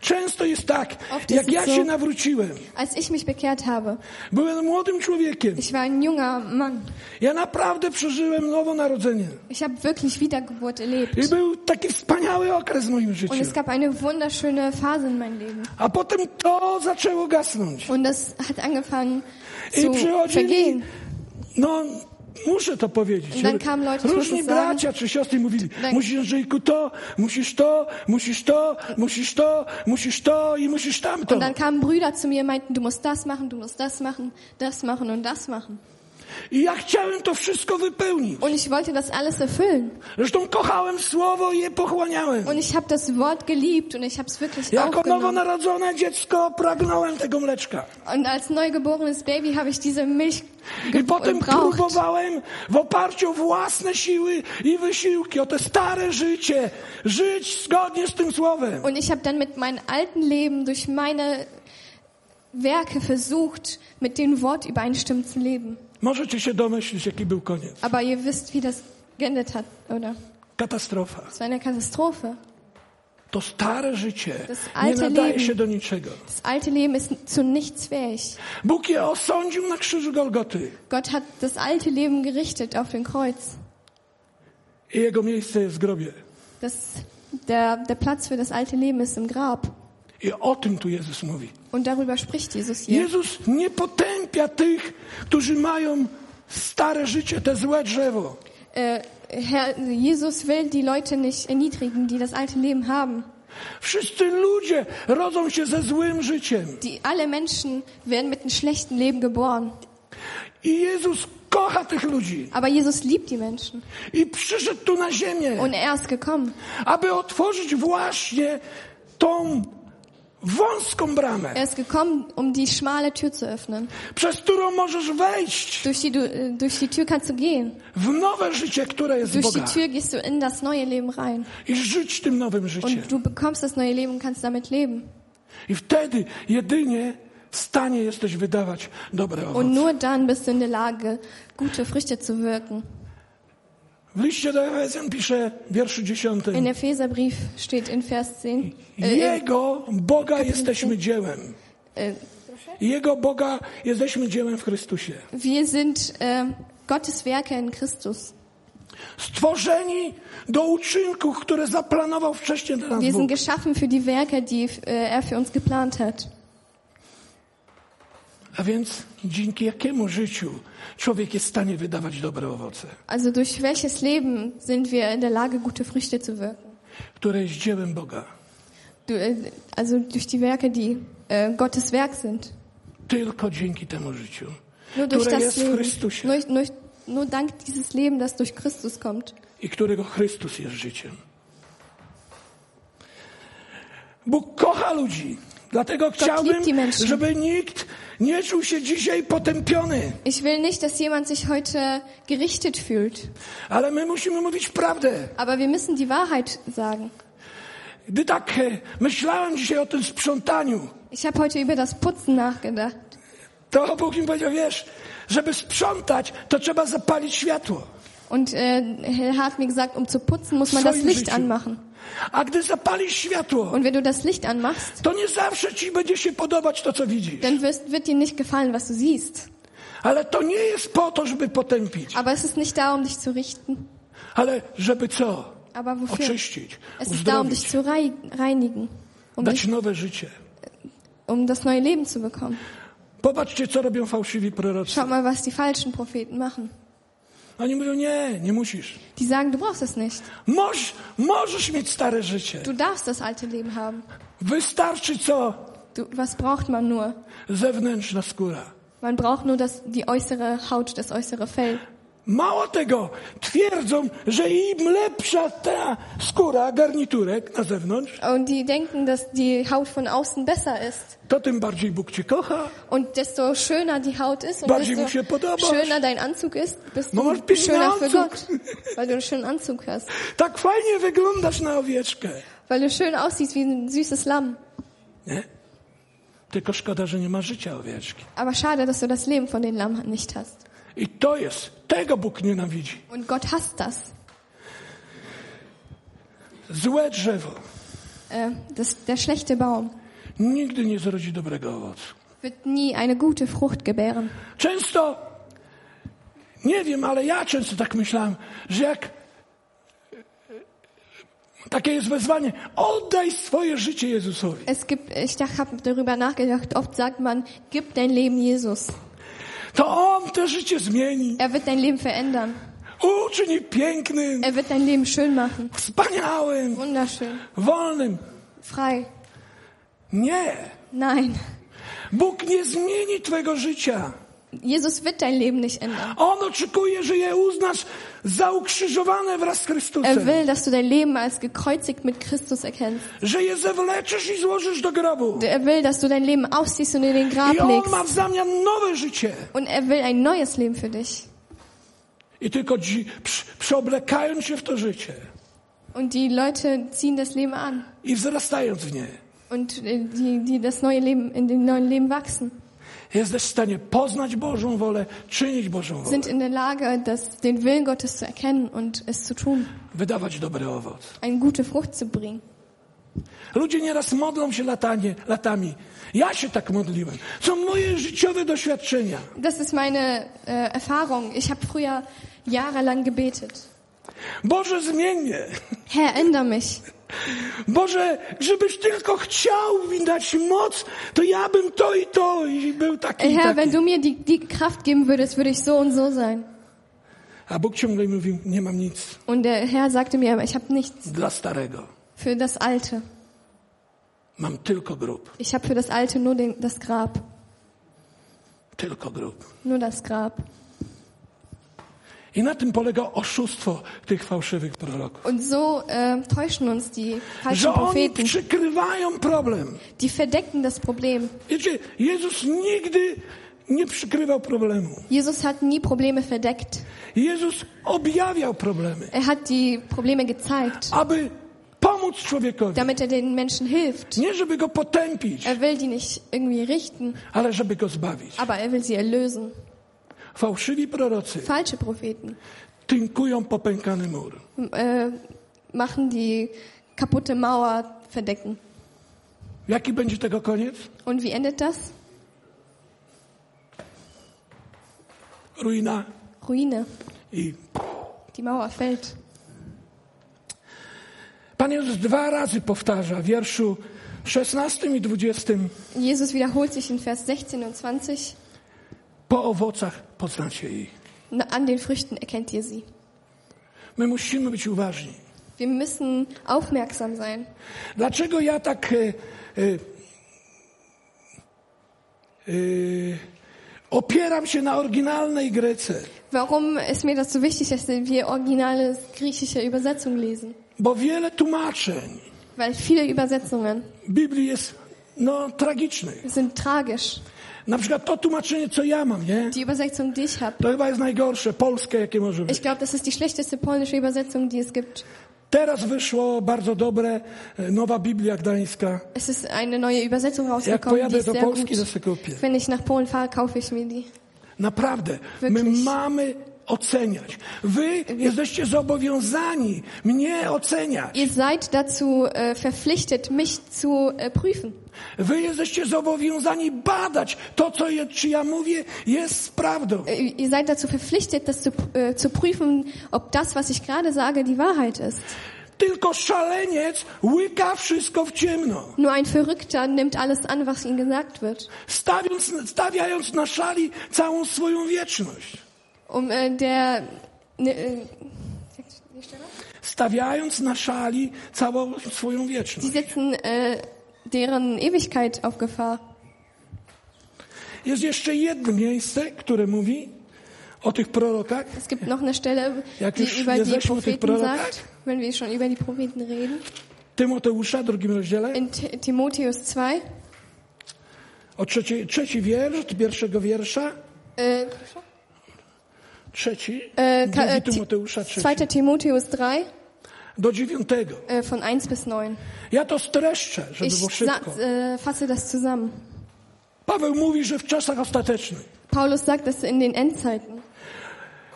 S1: Często jest tak,
S2: Oft
S1: jak ja
S2: so-
S1: się nawróciłem,
S2: Als ich mich bekehrt habe,
S1: byłem młodym człowiekiem,
S2: ich war ein junger Mann.
S1: ja naprawdę przeżyłem nowonarodzenie.
S2: Ich habe wirklich Wiedergeburt erlebt.
S1: I był taki wspaniały okres w moim życiu.
S2: Und es gab eine wunderschöne Phase in meinem Leben.
S1: A potem to zaczęło gasnąć.
S2: Und das hat angefangen
S1: I
S2: zu
S1: przychodzili,
S2: vergehen.
S1: No muszę to powiedzieć. Różni bracia czy siostry mówili, musisz Andrzejku to, musisz to, musisz to, musisz to, musisz to i musisz tamto.
S2: Und dann kamen Brüder zu mir und meinten, du musst das machen, du musst das machen, das machen und das machen.
S1: I ja chciałem to wszystko wypełnić.
S2: Und ich wollte das alles erfüllen.
S1: Zresztą kochałem słowo i je pochłaniałem.
S2: Und ich habe das Wort geliebt und ich habe es wirklich
S1: Jako
S2: aufgenommen.
S1: nowonarodzone dziecko pragnąłem tego mleczka.
S2: Und als neugeborenes Baby habe ich diese Milch
S1: I potem
S2: gebraucht.
S1: próbowałem w oparciu o własne siły i wysiłki, o te stare życie, żyć zgodnie z tym słowem.
S2: Und ich habe dann mit meinem alten Leben durch meine Werke versucht, mit dem Wort übereinstimmend zu leben.
S1: Możecie się domyślić, jaki był koniec.
S2: Aber ihr wisst, wie das geendet hat, oder?
S1: Katastrofa.
S2: Es war eine Katastrophe.
S1: To stare życie nie nadaje
S2: Leben.
S1: się do niczego.
S2: Das alte Leben ist zu nichts fähig.
S1: Bóg je osądził na krzyżu Golgoty
S2: Gott hat das alte Leben gerichtet auf den Kreuz.
S1: i jego miejsce jest w grobie.
S2: Das, der, der Platz für das alte Leben ist im Grab.
S1: I o tym tu Jezus mówi.
S2: Und darüber spricht Jesus hier.
S1: Jezus nie potępia tych, którzy mają stare życie, te złe drzewo.
S2: Äh, Herr, Jesus will die Leute nicht erniedrigen, die das alte Leben haben.
S1: Wszyscy ludzie rodzą się ze złym życiem.
S2: Die, alle Menschen werden mit einem schlechten Leben geboren.
S1: I Jezus kocha tych ludzi.
S2: Aber Jesus liebt die Menschen.
S1: I przyszedł tu na ziemię,
S2: Und er ist gekommen,
S1: aby otworzyć właśnie tą wąską bramę,
S2: er ist gekommen, um die schmale Tür zu öffnen.
S1: przez którą możesz wejść
S2: Durch die, du, äh, durch die Tür kannst du gehen.
S1: w nowe życie, które jest
S2: Durch die
S1: Boga
S2: Tür gehst du in das neue Leben rein.
S1: i żyć tym nowym życiem.
S2: Und du bekommst das neue Leben und kannst damit leben.
S1: I wtedy jedynie w stanie jesteś wydawać dobre
S2: Und
S1: owoce.
S2: nur dann bist du in der Lage, gute Früchte zu wirken.
S1: W liście do Efezjan pisze w wierszu 10.
S2: In Epheserbrief steht in Vers 10, äh,
S1: Jego Boga jesteśmy dziełem.
S2: äh,
S1: Jego Boga jesteśmy dziełem w Chrystusie.
S2: wir sind äh, Gottes Werke in Christus.
S1: Stworzeni do uczynków, które zaplanował wcześniej dla nas
S2: Wir sind geschaffen für die Werke, die er für uns geplant hat.
S1: A więc dzięki jakiemu życiu człowiek jest w stanie wydawać dobre owoce,
S2: Also durch welches Leben sind wir in der Lage, gute Früchte zu wirken?
S1: które jest dziełem Boga.
S2: Du, äh, also durch die Werke, die äh, Gottes Werk sind.
S1: Tylko dzięki temu życiu,
S2: Nur durch
S1: które
S2: das Leben. Nur, nur, nur dank dieses Leben, das durch Christus kommt.
S1: i którego Chrystus jest życiem. Bóg kocha ludzi. Dlatego chciałbym,
S2: die Menschen.
S1: żeby nikt nie czuł się dzisiaj potępiony.
S2: Ich will nicht, dass jemand sich heute gerichtet fühlt.
S1: Ale my musimy mówić prawdę.
S2: Aber wir müssen die Wahrheit sagen.
S1: Gdy tak e, myślałem dzisiaj o tym sprzątaniu,
S2: Ich habe heute über das Putzen nachgedacht.
S1: to Bóg mi powiedział, wiesz, żeby sprzątać, to trzeba zapalić światło.
S2: Und äh, Herr hat mir gesagt, um zu putzen, muss man das Licht
S1: życiu.
S2: anmachen.
S1: A gdy zapalisz światło,
S2: Und wenn du das Licht anmachst,
S1: to nie zawsze ci będzie się podobać to, co widzisz.
S2: dann wirst, wird dir nicht gefallen, was du siehst.
S1: Ale to nie jest po to, żeby potępić,
S2: Aber es ist nicht da, um dich zu richten.
S1: ale żeby co?
S2: Aber wofür?
S1: Oczyścić,
S2: Es ist da, um dich zu rei- reinigen. Um,
S1: dać
S2: dich,
S1: nowe życie.
S2: um das neue Leben zu bekommen.
S1: Popatrzcie, co robią fałszywi prorocy.
S2: Schaut mal, was die falschen Propheten machen.
S1: Oni mówią, nie, nie musisz.
S2: Die sagen, du brauchst es nicht.
S1: Moż, możesz mieć stare życie.
S2: Du darfst das alte Leben haben.
S1: Wystarczy co?
S2: Du, was braucht man nur?
S1: Zewnętrzna skóra.
S2: Man braucht nur das, die äußere Haut, das äußere Fell.
S1: Mało tego, twierdzą, że im lepsza ta skóra, garniturek na zewnątrz,
S2: Und die denken, dass die Haut von außen besser ist.
S1: to tym bardziej Bóg cię kocha.
S2: Und desto schöner die Haut ist und
S1: Bardziej
S2: desto
S1: mu się podobasz.
S2: schöner dein Anzug ist, bist
S1: No
S2: du
S1: piękny
S2: schöner für
S1: Anzug.
S2: Gott. Weil du einen schönen Anzug hast.
S1: Tak fajnie wyglądasz na owieczkę.
S2: Weil du schön aussiehst wie ein süßes Lamm.
S1: Nie? Tylko szkoda, że nie ma życia owieczki.
S2: Aber schade, dass du das Leben von den Lamm nicht hast.
S1: I to jest, tego Bóg nienawidzi.
S2: Und Gott hasst das.
S1: Złe drzewo
S2: Äh, das der schlechte Baum
S1: nigdy nie zrodzi dobrego owocu.
S2: wird nie eine gute Frucht gebären.
S1: Często, nie wiem, ale ja często tak myślałem, że jak takie jest wezwanie, oddaj swoje życie Jezusowi.
S2: Es gibt, ich habe darüber nachgedacht, oft sagt man, gib dein Leben Jesus.
S1: To On to życie zmieni,
S2: Er wird dein Leben verändern.
S1: uczyni pięknym,
S2: Er wird dein Leben schön machen.
S1: wspaniałym,
S2: Wunderschön.
S1: wolnym.
S2: Frei.
S1: Nie.
S2: Nein.
S1: Bóg nie zmieni twojego życia.
S2: Jesus wird dein Leben nicht ändern.
S1: On oczekuje, że je uznasz za ukrzyżowane wraz z
S2: Er
S1: Chrystusem.
S2: will, dass du dein Leben als gekreuzigt mit Christus erkennst.
S1: Że je zewleczysz i złożysz do grobu.
S2: Er will, dass du dein Leben ausziehst und in den Grab
S1: I On
S2: legst.
S1: ma w zamian nowe życie.
S2: Und er will ein neues Leben für dich.
S1: I tylko dzi- przy- się w to życie
S2: Und die Leute ziehen das Leben an.
S1: i wzrastając w nie,
S2: Und äh, die, die das neue Leben, in dem neuen Leben wachsen,
S1: jesteś w stanie poznać Bożą wolę, czynić Bożą wolę,
S2: sind in der Lage, das, den Willen Gottes zu erkennen und es zu tun.
S1: wydawać dobry owoc.
S2: Eine gute Frucht zu bringen.
S1: Ludzie nieraz modlą się latanie, latami. Ja się tak modliłem. Są moje życiowe doświadczenia.
S2: Das ist meine äh, Erfahrung. Ich habe früher jahrelang gebetet.
S1: Boże, zmień mnie.
S2: Herr, änder mich.
S1: Boże, żebyś tylko chciał mi dać moc, to ja bym to i to i był taki
S2: Herr, wenn du mir die, die Kraft geben würdest, würde ich so und so sein.
S1: A Bóg ciągle mówił, nie mam nic
S2: Und der Herr sagte mir, ich habe nichts
S1: dla starego.
S2: für das Alte.
S1: Mam tylko grób.
S2: Ich habe für das Alte nur den, das Grab.
S1: Tylko grób.
S2: nur das Grab.
S1: I na tym polega oszustwo tych fałszywych proroków.
S2: Und so äh, täuschen uns die falschen Propheten.
S1: przykrywają problem.
S2: Die verdecken das Problem.
S1: Wiecie, Jezus nigdy nie przykrywał problemu.
S2: Jesus hat nie Probleme verdeckt.
S1: Jezus objawiał problemy,
S2: Er hat die Probleme gezeigt,
S1: aby pomóc człowiekowi.
S2: damit er den Menschen hilft.
S1: Nie żeby go potępić,
S2: Er will die nicht irgendwie richten,
S1: ale żeby go zbawić.
S2: aber er will sie erlösen.
S1: Fałszywi prorocy
S2: Falsche Propheten
S1: tynkują popękany mur.
S2: äh, machen die kaputte Mauer verdecken.
S1: Jaki będzie tego koniec?
S2: Und wie endet das?
S1: Ruina
S2: Ruine.
S1: i...
S2: Die Mauer fällt.
S1: Pan Jezus dwa razy powtarza w wierszu 16 i 20
S2: Jesus wiederholt sich in Vers 16 und 20.
S1: po owocach poznacie ich.
S2: Na, an den Früchten erkennt ihr sie.
S1: My musimy być uważni.
S2: Wir müssen aufmerksam sein.
S1: Dlaczego ja tak e, e, e, opieram się na oryginalnej Grece?
S2: Warum ist mir das so wichtig, dass wir originale griechische Übersetzung lesen?
S1: Bo wiele tłumaczeń
S2: Weil viele Übersetzungen
S1: Biblii jest no, tragicznych.
S2: sind tragisch.
S1: Na przykład to tłumaczenie, co ja mam, nie?
S2: Die Übersetzung, die ich habe,
S1: To chyba jest najgorsze, polskie, jakie może być.
S2: ich glaube, das ist die schlechteste polnische Übersetzung, die es gibt.
S1: Teraz wyszło bardzo dobre, e, nowa Biblia Gdańska.
S2: Es ist eine neue Übersetzung
S1: Jak
S2: rausgekommen, die
S1: pojadę do Polski, to
S2: gut.
S1: sobie kupię.
S2: Wenn ich nach Polen fahre, kaufe ich mir die.
S1: Naprawdę. My
S2: Wirklich.
S1: mamy oceniać. Wy jesteście zobowiązani mnie oceniać.
S2: Ihr seid dazu äh, verpflichtet, mich zu äh, prüfen.
S1: Wy jesteście zobowiązani badać to, co je, czy ja mówię, jest prawdą.
S2: Äh, Ihr seid dazu verpflichtet, das zu, zu prüfen, ob das, was ich gerade sage, die Wahrheit ist.
S1: Tylko szaleniec łyka wszystko w ciemno.
S2: Nur ein Verrückter nimmt alles an, was ihm gesagt wird.
S1: Stawiając, stawiając na szali całą swoją wieczność.
S2: Um äh, der ne, äh,
S1: Stawiając na szali całą swoją wieczność.
S2: die setzen äh, deren Ewigkeit auf Gefahr.
S1: Jest jeszcze jedno miejsce, które mówi o tych prorokach.
S2: Es gibt noch eine Stelle,
S1: Jak
S2: die
S1: już
S2: über die Propheten sagt, wenn wir schon über die Propheten reden.
S1: Tymoteusza, drugim rozdziale,
S2: In Timotheus 2,
S1: o trzeci, trzeci wiersz, pierwszego wiersza,
S2: äh,
S1: trzeci,
S2: äh, ka-
S1: drugi
S2: Ti-
S1: Tymoteusza, trzeci,
S2: 2. Timotheus 3,
S1: do dziewiątego.
S2: äh, von 1 bis 9.
S1: Ja to streszczę, żeby
S2: Ich
S1: było szybko.
S2: äh, fasse das zusammen.
S1: Paweł mówi, że w czasach ostatecznych
S2: Paulus sagt, dass in den Endzeiten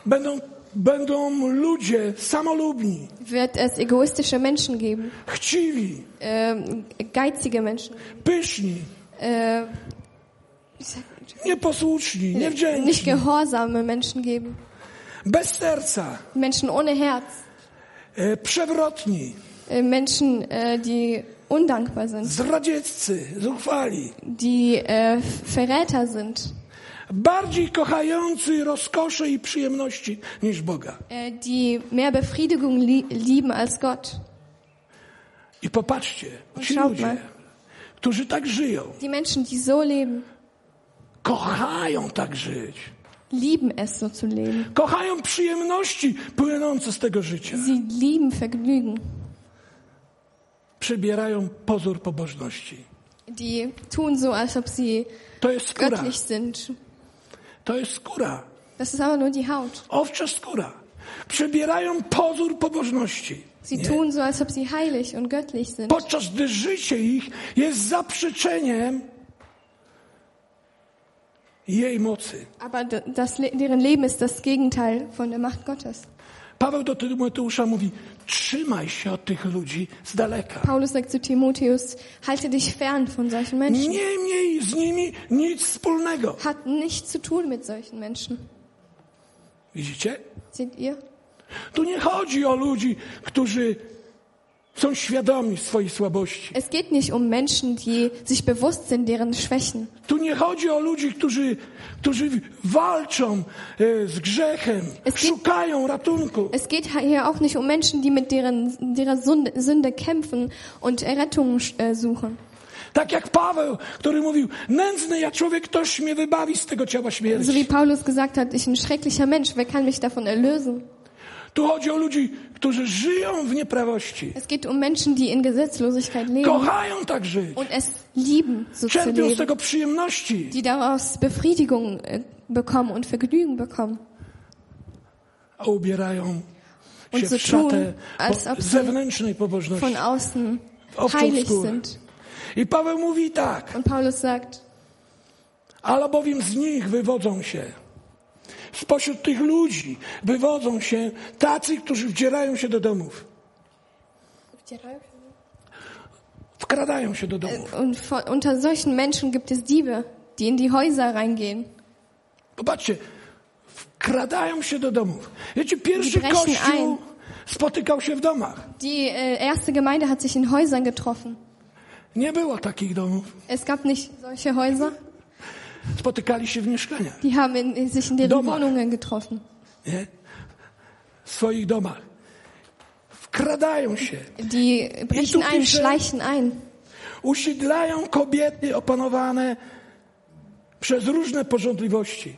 S1: będą, będą ludzie samolubni,
S2: wird es egoistische Menschen geben,
S1: chciwi,
S2: äh, geizige Menschen,
S1: pyszni,
S2: äh,
S1: nieposłuszni,
S2: nicht
S1: niewdzięczni,
S2: gehorsame Menschen geben,
S1: bez serca,
S2: Menschen ohne Herz,
S1: e, przewrotni,
S2: äh, Menschen, äh, die undankbar sind,
S1: zdradzieccy, zuchwali,
S2: die äh, Verräter sind,
S1: bardziej kochający rozkosze i przyjemności niż Boga.
S2: die mehr Befriedigung lie lieben als Gott.
S1: I popatrzcie, ci ludzie, którzy tak żyją,
S2: Die Menschen, die so leben,
S1: kochają tak żyć.
S2: lieben es, so zu leben.
S1: Kochają przyjemności płynące z tego życia.
S2: Sie lieben Vergnügen.
S1: Przybierają pozór pobożności.
S2: Die tun so, als ob sie
S1: To jest skóra.
S2: göttlich sind.
S1: To jest skóra.
S2: Das ist aber nur die Haut.
S1: Owcza skóra. Przybierają pozór pobożności.
S2: Sie
S1: Nie?
S2: tun so, als ob sie heilig und göttlich sind.
S1: Podczas gdy życie ich jest zaprzeczeniem jej mocy.
S2: Aber das, deren Leben ist das Gegenteil von der Macht Gottes.
S1: Paweł do Tymoteusza mówi, trzymaj się od tych ludzi z daleka.
S2: Paulus sagt zu Timotheus, halte dich fern von solchen Menschen.
S1: Nie miej z nimi nic wspólnego.
S2: Hat nichts zu tun mit solchen Menschen.
S1: Widzicie?
S2: Seht ihr?
S1: Tu nie chodzi o ludzi, którzy są świadomi swojej słabości.
S2: Es geht nicht um Menschen, die sich bewusst sind deren Schwächen.
S1: Tu nie chodzi o ludzi, którzy, którzy walczą e, z grzechem,
S2: Es geht-
S1: szukają ratunku.
S2: Es geht hier auch nicht um Menschen, die mit deren, derer Sünde, Sünde kämpfen und Errettung äh, suchen.
S1: Tak jak Paweł, który mówił, nędzny ja człowiek, ktoś mnie wybawi z tego ciała
S2: So wie
S1: śmierci.
S2: Paulus gesagt hat, ich ein schrecklicher Mensch, wer kann mich davon erlösen?
S1: Tu chodzi o ludzi, którzy żyją w nieprawości.
S2: Es geht um Menschen, die in Gesetzlosigkeit leben
S1: Kochają tak żyć.
S2: und es lieben, so zu
S1: Czerpią z
S2: leben,
S1: tego przyjemności.
S2: die daraus Befriedigung äh, bekommen und Vergnügen bekommen.
S1: A ubierają
S2: Und
S1: się
S2: so
S1: w szatę
S2: tun,
S1: zewnętrznej pobożności.
S2: Von außen heilig sind.
S1: I Paweł mówi tak,
S2: Und Paulus sagt,
S1: albowiem z nich wywodzą się, spośród tych ludzi wywodzą się tacy, którzy wdzierają się do domów, wkradają się do domów.
S2: und von, unter solchen Menschen gibt es Diebe, die in die Häuser reingehen.
S1: Popatrzcie, wkradają się do domów. Wiecie, pierwszy kościół
S2: ein.
S1: spotykał się w domach.
S2: Die äh, erste Gemeinde hat sich in Häusern getroffen.
S1: Nie było takich domów.
S2: Es gab nicht solche Häuser.
S1: Spotykali się w mieszkaniach,
S2: Die haben sich in deren
S1: Domach.
S2: Wohnungen getroffen.
S1: nie? W swoich domach. Wkradają się.
S2: Die brechen ein,
S1: pisze-
S2: schleichen ein.
S1: Usiedlają kobiety opanowane przez różne porządliwości.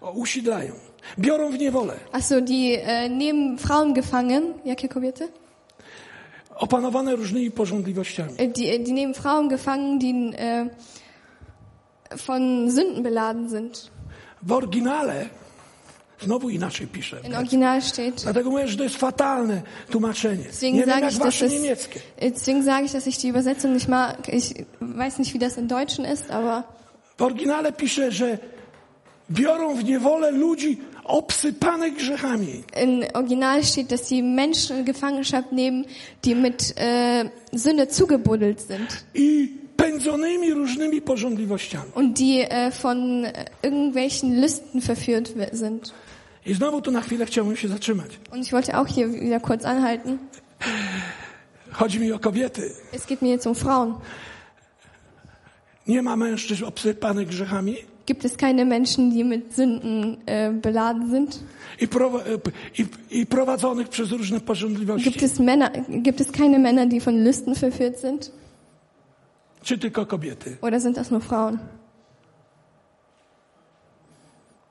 S1: O, usiedlają. Biorą w niewolę.
S2: Achso, die äh, nehmen Frauen gefangen. Jakie kobiety?
S1: Opanowane różnymi porządliwościami.
S2: Äh, die, die nehmen Frauen gefangen, die von Sünden beladen sind.
S1: W oryginale znowu inaczej pisze.
S2: In Original steht.
S1: Dlatego mówię, że to jest fatalne tłumaczenie.
S2: Deswegen
S1: Nie wiem jak
S2: ich,
S1: wasze niemieckie.
S2: deswegen sage ich, dass ich die Übersetzung nicht mag. Ich weiß nicht, wie das im Deutschen ist, aber
S1: W oryginale pisze, że biorą w niewolę ludzi obsypanych grzechami.
S2: im Original steht, dass die Menschen in Gefangenschaft nehmen, die mit äh, Sünde zugebuddelt sind
S1: i pędzonymi różnymi porządliwościami.
S2: und die äh, von äh, irgendwelchen Lüsten verführt sind.
S1: I znowu tu na chwilę chciałbym się zatrzymać.
S2: Und ich wollte auch hier wieder kurz anhalten.
S1: Chodzi mi o kobiety.
S2: Es geht mir jetzt um Frauen.
S1: Nie ma mężczyzn obsypanych grzechami
S2: Gibt es keine Menschen, die mit Sünden äh, beladen sind?
S1: i, prowa- i, i prowadzonych przez różne porządliwości?
S2: Gibt es Männer, gibt es keine Männer, die von Lüsten verführt sind?
S1: Czy tylko kobiety?
S2: Oder sind das nur Frauen?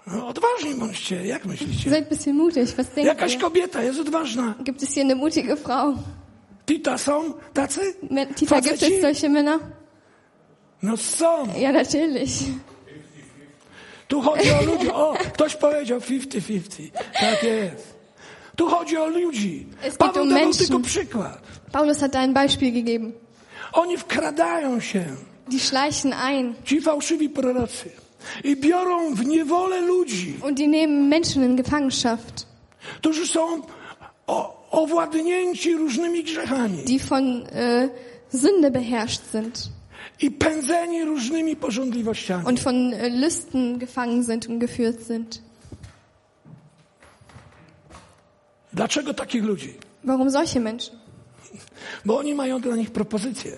S1: No, odważni bądźcie, jak myślicie?
S2: Seid bisschen mutig. Was denkt
S1: Jakaś kobieta jest odważna.
S2: Gibt es hier eine mutige Frau?
S1: Tita są tacy?
S2: Tita, gibt
S1: Faceci?
S2: es solche Männer?
S1: No są.
S2: Ja, natürlich.
S1: Tu chodzi o ludzi. O, ktoś powiedział 50-50. Tak jest. Tu chodzi o ludzi.
S2: Es
S1: Paweł
S2: um
S1: dawał tylko przykład.
S2: Paulus hat ein Beispiel gegeben.
S1: Oni wkradają się,
S2: Die schleichen ein
S1: ci fałszywi prorocy, i biorą w niewolę ludzi,
S2: und die nehmen Menschen in Gefangenschaft,
S1: którzy są o, owładnięci różnymi grzechami
S2: die von äh, Sünde beherrscht sind
S1: i pędzeni różnymi porządliwościami.
S2: und von äh, Lüsten gefangen sind und geführt sind.
S1: Dlaczego takich ludzi?
S2: Warum solche Menschen?
S1: Bo oni mają dla nich propozycję.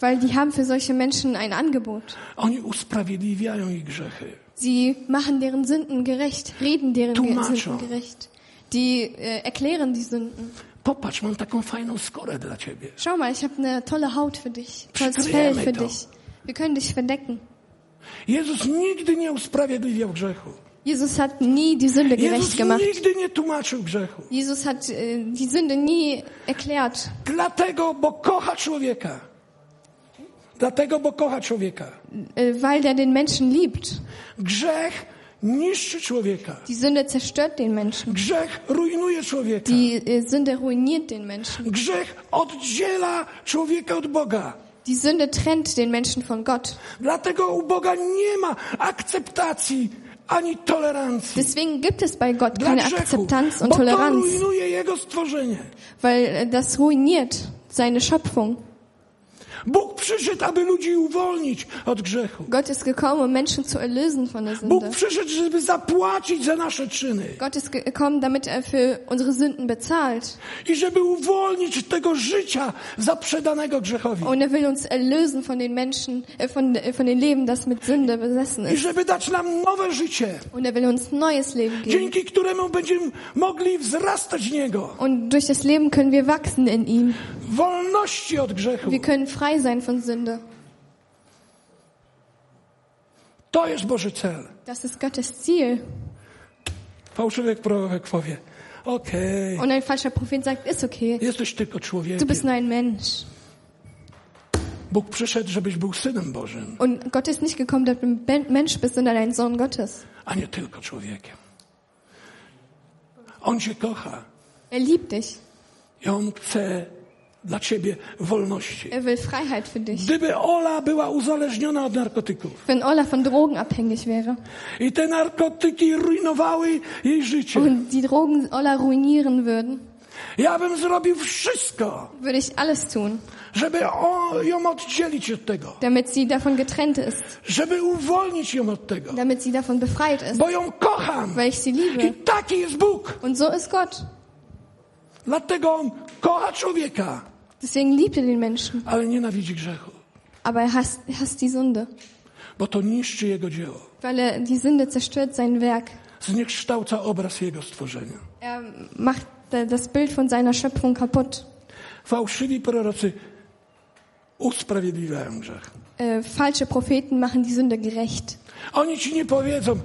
S2: Weil die haben für solche Menschen ein Angebot.
S1: Oni usprawiedliwiają ich grzechy.
S2: Sie machen deren Sünden gerecht, reden deren
S1: Tłumaczą.
S2: Sünden gerecht. Die äh, erklären die Sünden.
S1: Popatrz, mam taką fajną skórę dla ciebie.
S2: Schau mal, ich habe eine tolle Haut für dich, tolles Fell für
S1: to.
S2: dich. Wir können dich verdecken.
S1: Jezus nigdy nie usprawiedliwiał grzechu.
S2: Jesus hat nie die Sünde gerecht
S1: Jezus
S2: gemacht.
S1: nigdy nie tłumaczył grzechu.
S2: Jesus hat äh, die Sünde nie erklärt,
S1: Dlatego, bo kocha człowieka. Dlatego, bo kocha człowieka.
S2: äh, weil er den Menschen liebt.
S1: Grzech niszczy człowieka.
S2: Die Sünde zerstört den Menschen.
S1: Grzech rujnuje człowieka.
S2: Die äh, Sünde ruiniert den Menschen.
S1: Grzech oddziela człowieka od Boga.
S2: Die Sünde trennt den Menschen von Gott.
S1: Dlatego u Boga nie ma akceptacji
S2: Deswegen gibt es bei Gott keine Akzeptanz und Toleranz, weil das ruiniert seine Schöpfung.
S1: Bóg przyszedł, aby ludzi uwolnić od grzechu.
S2: Gott ist gekommen, um Menschen zu erlösen von der
S1: Bóg
S2: Sünde.
S1: przyszedł, żeby zapłacić za nasze czyny
S2: Gott ist gekommen, damit er für unsere Sünden bezahlt.
S1: i żeby uwolnić tego życia zaprzedanego grzechowi.
S2: Und er will uns erlösen von den Menschen, äh, von, äh, von dem Leben, das mit Sünde besessen
S1: I
S2: ist.
S1: żeby dać nam nowe życie,
S2: Und er will uns neues Leben geben.
S1: dzięki któremu będziemy mogli wzrastać w Niego.
S2: Und durch das Leben können wir wachsen in ihm.
S1: Wolności od grzechu.
S2: Wir können frei sein von Sünde.
S1: To jest Boży cel.
S2: Das ist Gottes Ziel.
S1: Fałszywy prorok powie, okej,
S2: Und ein falscher Prophet sagt, ist okay.
S1: jesteś tylko
S2: Du
S1: człowiekiem.
S2: bist nur ein Mensch.
S1: Bóg przyszedł, żebyś był synem Bożym,
S2: Und Gott ist nicht gekommen, dass du ein Mensch bist, sondern ein Sohn Gottes.
S1: a nie tylko człowiekiem. On cię kocha
S2: Er liebt dich.
S1: i on chce dla ciebie wolności.
S2: Er will Freiheit für dich.
S1: Gdyby Ola była uzależniona od narkotyków
S2: Wenn Ola von Drogen abhängig wäre
S1: i te narkotyki rujnowały jej życie,
S2: und die Drogen Ola ruinieren würden,
S1: ja bym zrobił wszystko,
S2: würde ich alles tun,
S1: żeby o, ją oddzielić od tego,
S2: damit sie davon getrennt ist,
S1: żeby uwolnić ją od tego,
S2: damit sie davon befreit ist,
S1: bo ją kocham.
S2: weil ich sie
S1: I
S2: liebe.
S1: taki jest Bóg.
S2: Und so ist Gott.
S1: Dlatego on kocha człowieka,
S2: Deswegen liebt er den Menschen.
S1: ale nienawidzi grzechu,
S2: Aber er hasst, er hasst die Sünde,
S1: bo to niszczy jego dzieło.
S2: weil er die Sünde zerstört sein Werk.
S1: Zniekształca obraz jego stworzenia.
S2: Er macht äh, das Bild von seiner Schöpfung kaputt.
S1: Fałszywi prorocy usprawiedliwiają grzech.
S2: Äh, falsche Propheten machen die Sünde gerecht.
S1: Oni ci nie powiedzą,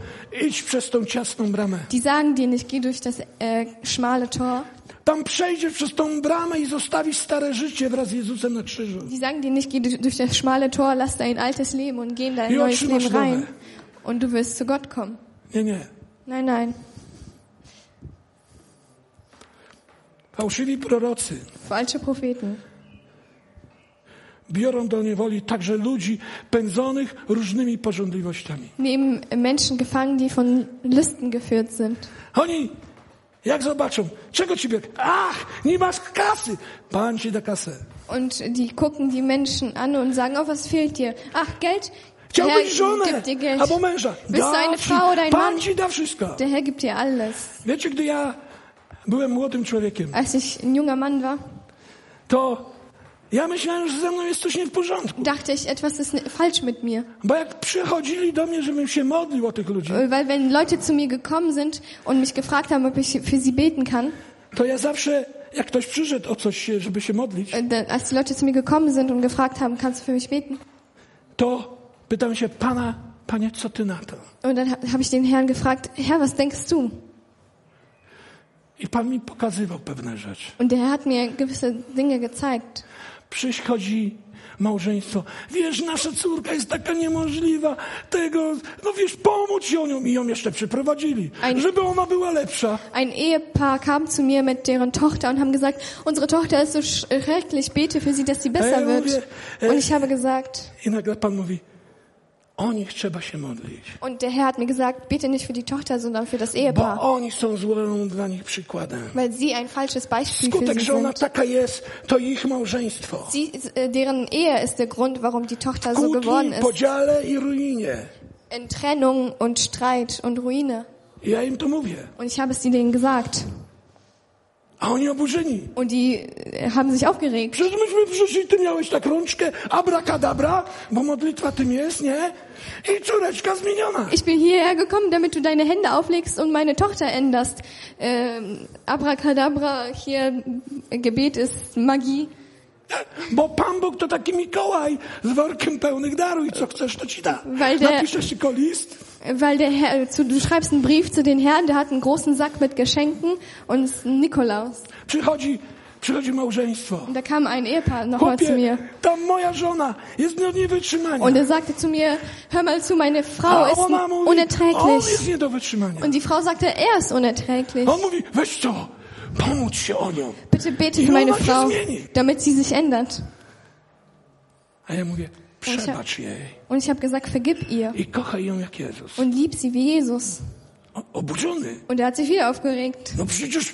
S1: idź przez tą ciasną bramę.
S2: Die sagen dir nicht, geh durch das äh, schmale Tor.
S1: Tam przejdziesz przez tą bramę i zostawisz stare życie wraz z Jezusem na krzyżu.
S2: Die sagen dir nicht, geh durch das schmale Tor, lass dein altes Leben und geh in dein
S1: I
S2: neues Leben rein.
S1: nowe.
S2: Und du wirst zu Gott kommen.
S1: Nie, nie.
S2: Nein, nein.
S1: Fałszywi prorocy
S2: Falsche Propheten
S1: biorą do niewoli także ludzi pędzonych różnymi pożądliwościami.
S2: nehmen Menschen gefangen, die von Lüsten geführt sind.
S1: Oni, jak zobaczą, czego ci bieg? Ach, nie masz kasy. Pan ci da kasę.
S2: Und die gucken die Menschen an und sagen, oh, was fehlt dir? Ach, Geld?
S1: Chciałbyś
S2: Herr
S1: żonę
S2: gibt dir Geld.
S1: albo męża.
S2: Bist du eine Frau oder ein
S1: Pan
S2: Mann?
S1: ci da wszystko.
S2: Der Herr gibt dir alles.
S1: Wiecie, gdy ja byłem młodym człowiekiem,
S2: Als ich ein junger Mann war,
S1: to ja myślałem, że ze mną jest coś nie w porządku.
S2: dachte ich, etwas ist falsch mit mir.
S1: Bo jak przychodzili do mnie, żebym się modlił o tych ludzi,
S2: Weil wenn Leute zu mir gekommen sind und mich gefragt haben, ob ich für sie beten kann,
S1: to ja zawsze, jak ktoś przyszedł o coś, żeby się modlić,
S2: äh, als die Leute zu mir gekommen sind und gefragt haben, kannst du für mich beten?
S1: to pytam się Pana, Panie, co Ty na to?
S2: Und dann ha- habe ich den Herrn gefragt, Herr, was denkst du?
S1: I Pan mi pokazywał pewne rzeczy.
S2: Und der Herr hat mir gewisse Dinge gezeigt.
S1: Przychodzi małżeństwo. Wiesz, nasza córka jest taka niemożliwa. Tego, no wiesz, pomóc ją. I ją jeszcze przyprowadzili,
S2: Ein-
S1: żeby ona była lepsza.
S2: Ein Ehepaar kam zu mir mit deren Tochter und haben gesagt, unsere Tochter ist so schrecklich, bete für sie, dass sie besser
S1: mówię,
S2: wird.
S1: ej.
S2: Und ich habe gesagt,
S1: I nagle Pan mówi, o nich trzeba się modlić.
S2: und der Herr hat mir gesagt, bete nicht für die Tochter, sondern für das
S1: Bo
S2: Ehepaar,
S1: oni są złym dla nich przykładem.
S2: weil sie ein falsches Beispiel für
S1: Skutek,
S2: sie
S1: że ona
S2: sind.
S1: taka jest, to ich małżeństwo.
S2: Sie, äh, deren Ehe ist der Grund, warum die Tochter so geworden ist.
S1: podziale i ruinie.
S2: In Trennung und Streit und Ruine.
S1: Ja im to mówię.
S2: Und ich habe es ihnen gesagt.
S1: A oni oburzeni.
S2: Und die äh, haben sich aufgeregt.
S1: Przecież myśmy przyszli, ty miałeś tak rączkę, bo modlitwa tym jest, nie? I córeczka zmieniona.
S2: Ich bin hierher gekommen, damit du deine Hände auflegst und meine Tochter änderst. Ähm, Abracadabra, hier Gebet ist Magie.
S1: Bo Pan Bóg to taki Mikołaj z workiem pełnych i co chcesz, to ci da.
S2: Weil der-
S1: Napiszesz tylko list,
S2: Weil der Herr, zu, du schreibst einen Brief zu den Herren, der hat einen großen Sack mit Geschenken und ist ein Nikolaus.
S1: przychodzi, przychodzi małżeństwo.
S2: Und da kam ein Ehepaar nochmal zu mir.
S1: ta moja żona jest do niewytrzymania.
S2: Und er sagte zu mir, hör mal zu, meine Frau ist
S1: mówi, on
S2: unerträglich.
S1: jest nie do wytrzymania.
S2: Und die Frau sagte, er ist unerträglich.
S1: On mówi, weź co, pomóż się o nią.
S2: Bitte bete für meine Frau, damit sie sich ändert.
S1: A ja mówię,
S2: ich hab-
S1: przebacz jej
S2: Und ich habe gesagt, vergib ihr
S1: i kochaj ją jak Jezus.
S2: und lieb sie wie Jesus.
S1: O, oburzony.
S2: Und er hat sich wieder aufgeregt.
S1: No przecież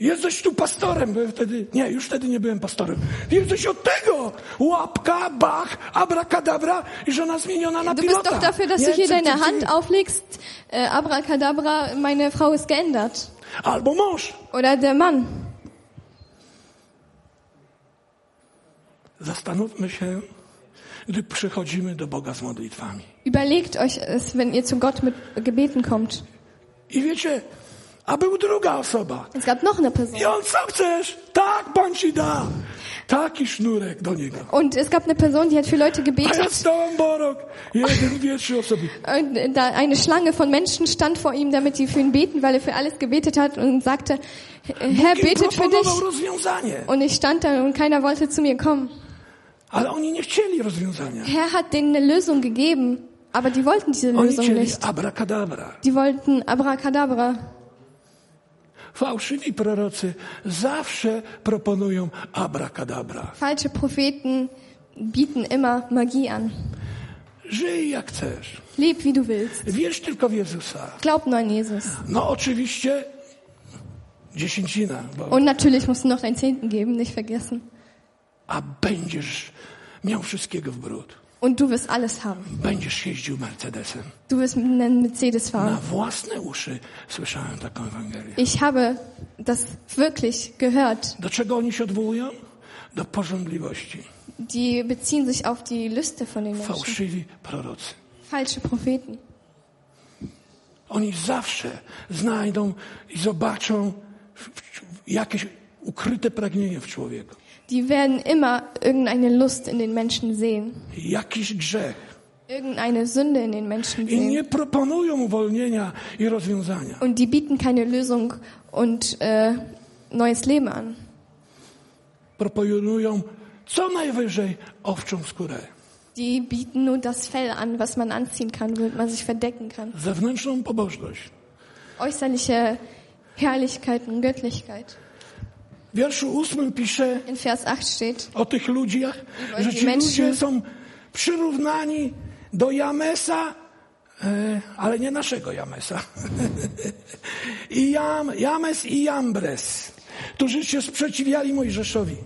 S1: jesteś tu pastorem, byłem wtedy, nie, już wtedy nie byłem pastorem. Jesteś od tego, łapka, bach, abracadabra i żona zmieniona na
S2: Du bist
S1: pilota.
S2: doch dafür, dass
S1: Nie,
S2: du hier
S1: cyk, cyk,
S2: deine
S1: cyk.
S2: Hand auflegst. Äh, Abracadabra, meine Frau ist geändert.
S1: Albo mąż.
S2: Oder der Mann.
S1: Zastanówmy się, gdy przychodzimy do Boga z modlitwami.
S2: Überlegt euch es, wenn ihr zu Gott mit Gebeten kommt.
S1: I wiecie, A był druga osoba.
S2: Es gab noch eine Person.
S1: I on, co chcesz? Tak, Pan ci da. Taki sznurek do niego.
S2: Und es gab eine Person, die hat für Leute
S1: A ja
S2: gebetet.
S1: stałem obok. Jeden, trzy osoby.
S2: Und da eine Schlange von Menschen stand vor ihm, damit sie für ihn beten, weil er für alles gebetet hat und sagte, Herr, betet für dich. Und ich stand da und keiner wollte zu mir kommen.
S1: Ale oni nie chcieli rozwiązania.
S2: Herr hat denen eine Lösung gegeben, aber die wollten diese Lösung nicht.
S1: abracadabra.
S2: Die wollten Abracadabra.
S1: Fałszywi prorocy zawsze proponują abracadabra.
S2: Falsche Propheten bieten immer Magie an.
S1: Żyj jak chcesz.
S2: Leb wie du willst.
S1: Wierz tylko w Jezusa.
S2: Glaub nur an Jesus.
S1: No oczywiście dziesięcina, bo,
S2: Und natürlich musst du noch deinen Zehnten geben, nicht vergessen.
S1: a będziesz miał wszystkiego w bród.
S2: Und du wirst alles haben.
S1: Będziesz jeździł Mercedesem.
S2: Du wirst mit einem Mercedes
S1: Na
S2: fahren.
S1: własne uszy słyszałem taką Ewangelię.
S2: Ich habe das wirklich gehört.
S1: Do czego oni się odwołują? Do porządliwości.
S2: Die beziehen sich auf die Lüste von den Menschen.
S1: Fałszywi prorocy.
S2: Falsche Propheten.
S1: Oni zawsze znajdą i zobaczą jakieś ukryte pragnienie w człowieku.
S2: Die werden immer irgendeine Lust in den Menschen sehen.
S1: Jakiś grzech.
S2: Irgendeine Sünde in den Menschen
S1: I
S2: sehen.
S1: nie proponują uwolnienia i rozwiązania.
S2: Und die bieten keine Lösung und äh, neues Leben an.
S1: Proponują co najwyżej owczą skórę.
S2: Die bieten nur das Fell an, was man anziehen kann, womit man sich verdecken kann.
S1: Zewnętrzną pobożność.
S2: Äußerliche Herrlichkeit und Göttlichkeit.
S1: W wierszu ósmym pisze
S2: In Vers 8 steht,
S1: o tych ludziach, że ci
S2: Menschen-
S1: ludzie są przyrównani do Jamesa, e, ale nie naszego Jamesa. I Jam, James i Jambres, którzy się sprzeciwiali Mojżeszowi.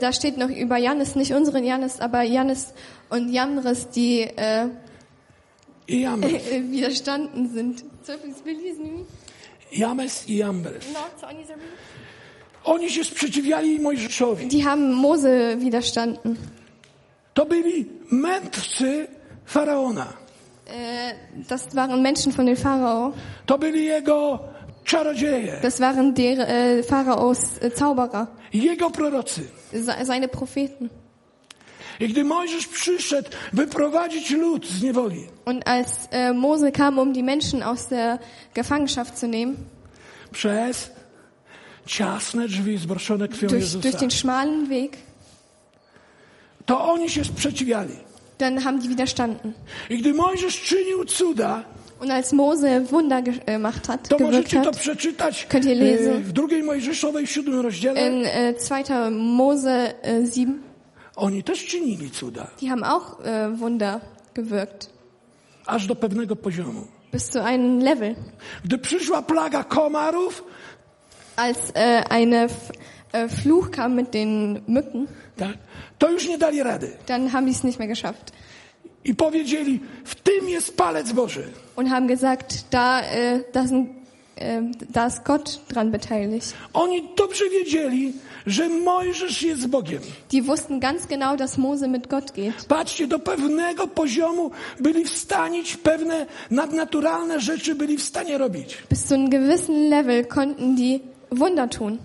S2: da steht noch über Jannes, nicht unseren Jannes, aber Jannes und Jamres, die äh,
S1: Jambres.
S2: widerstanden sind.
S1: James i Jambres.
S2: No, zu Anni Sabine?
S1: Oni się sprzeciwiali Mojżeszowi.
S2: Die haben Mose widerstanden.
S1: To byli mędrcy Faraona.
S2: Äh, das waren Menschen von den Pharao.
S1: To byli jego czarodzieje,
S2: Das waren der äh, Pharaos äh, Zauberer,
S1: jego prorocy.
S2: se- seine Propheten.
S1: I gdy Mojżesz przyszedł wyprowadzić lud z niewoli,
S2: Und als äh, Mose kam, um die Menschen aus der Gefangenschaft zu nehmen,
S1: przez ciasne drzwi zbroszone krwią
S2: durch,
S1: Jezusa,
S2: durch den schmalen Weg,
S1: to oni się sprzeciwiali.
S2: dann haben die widerstanden.
S1: I gdy Mojżesz czynił cuda,
S2: Und als Mose Wunder ge- gemacht hat,
S1: to
S2: gewirkt
S1: możecie to
S2: hat,
S1: przeczytać
S2: Könnt ihr
S1: e,
S2: lesen?
S1: w drugiej Mojżeszowej siódmym rozdziale.
S2: in äh, 2. Mose äh, 7,
S1: Oni też czynili cuda,
S2: die haben auch äh, Wunder gewirkt.
S1: aż do pewnego poziomu.
S2: Bis zu einem Level.
S1: Gdy przyszła plaga komarów,
S2: Als äh, eine F äh, Fluch kam mit den Mücken,
S1: tak, to już nie dali rady.
S2: dann haben die es nicht mehr geschafft.
S1: I powiedzieli, w tym jest palec Boży.
S2: Und haben gesagt, da, äh, da, sind, äh, da ist Gott dran beteiligt.
S1: Oni dobrze wiedzieli, że Mojżesz jest Bogiem.
S2: Die wussten ganz genau, dass Mose mit Gott geht.
S1: Patrzcie, do pewnego poziomu byli w stanie pewne nadnaturalne rzeczy byli w stanie robić.
S2: Bis zu einem gewissen Level konnten die Wunder tun.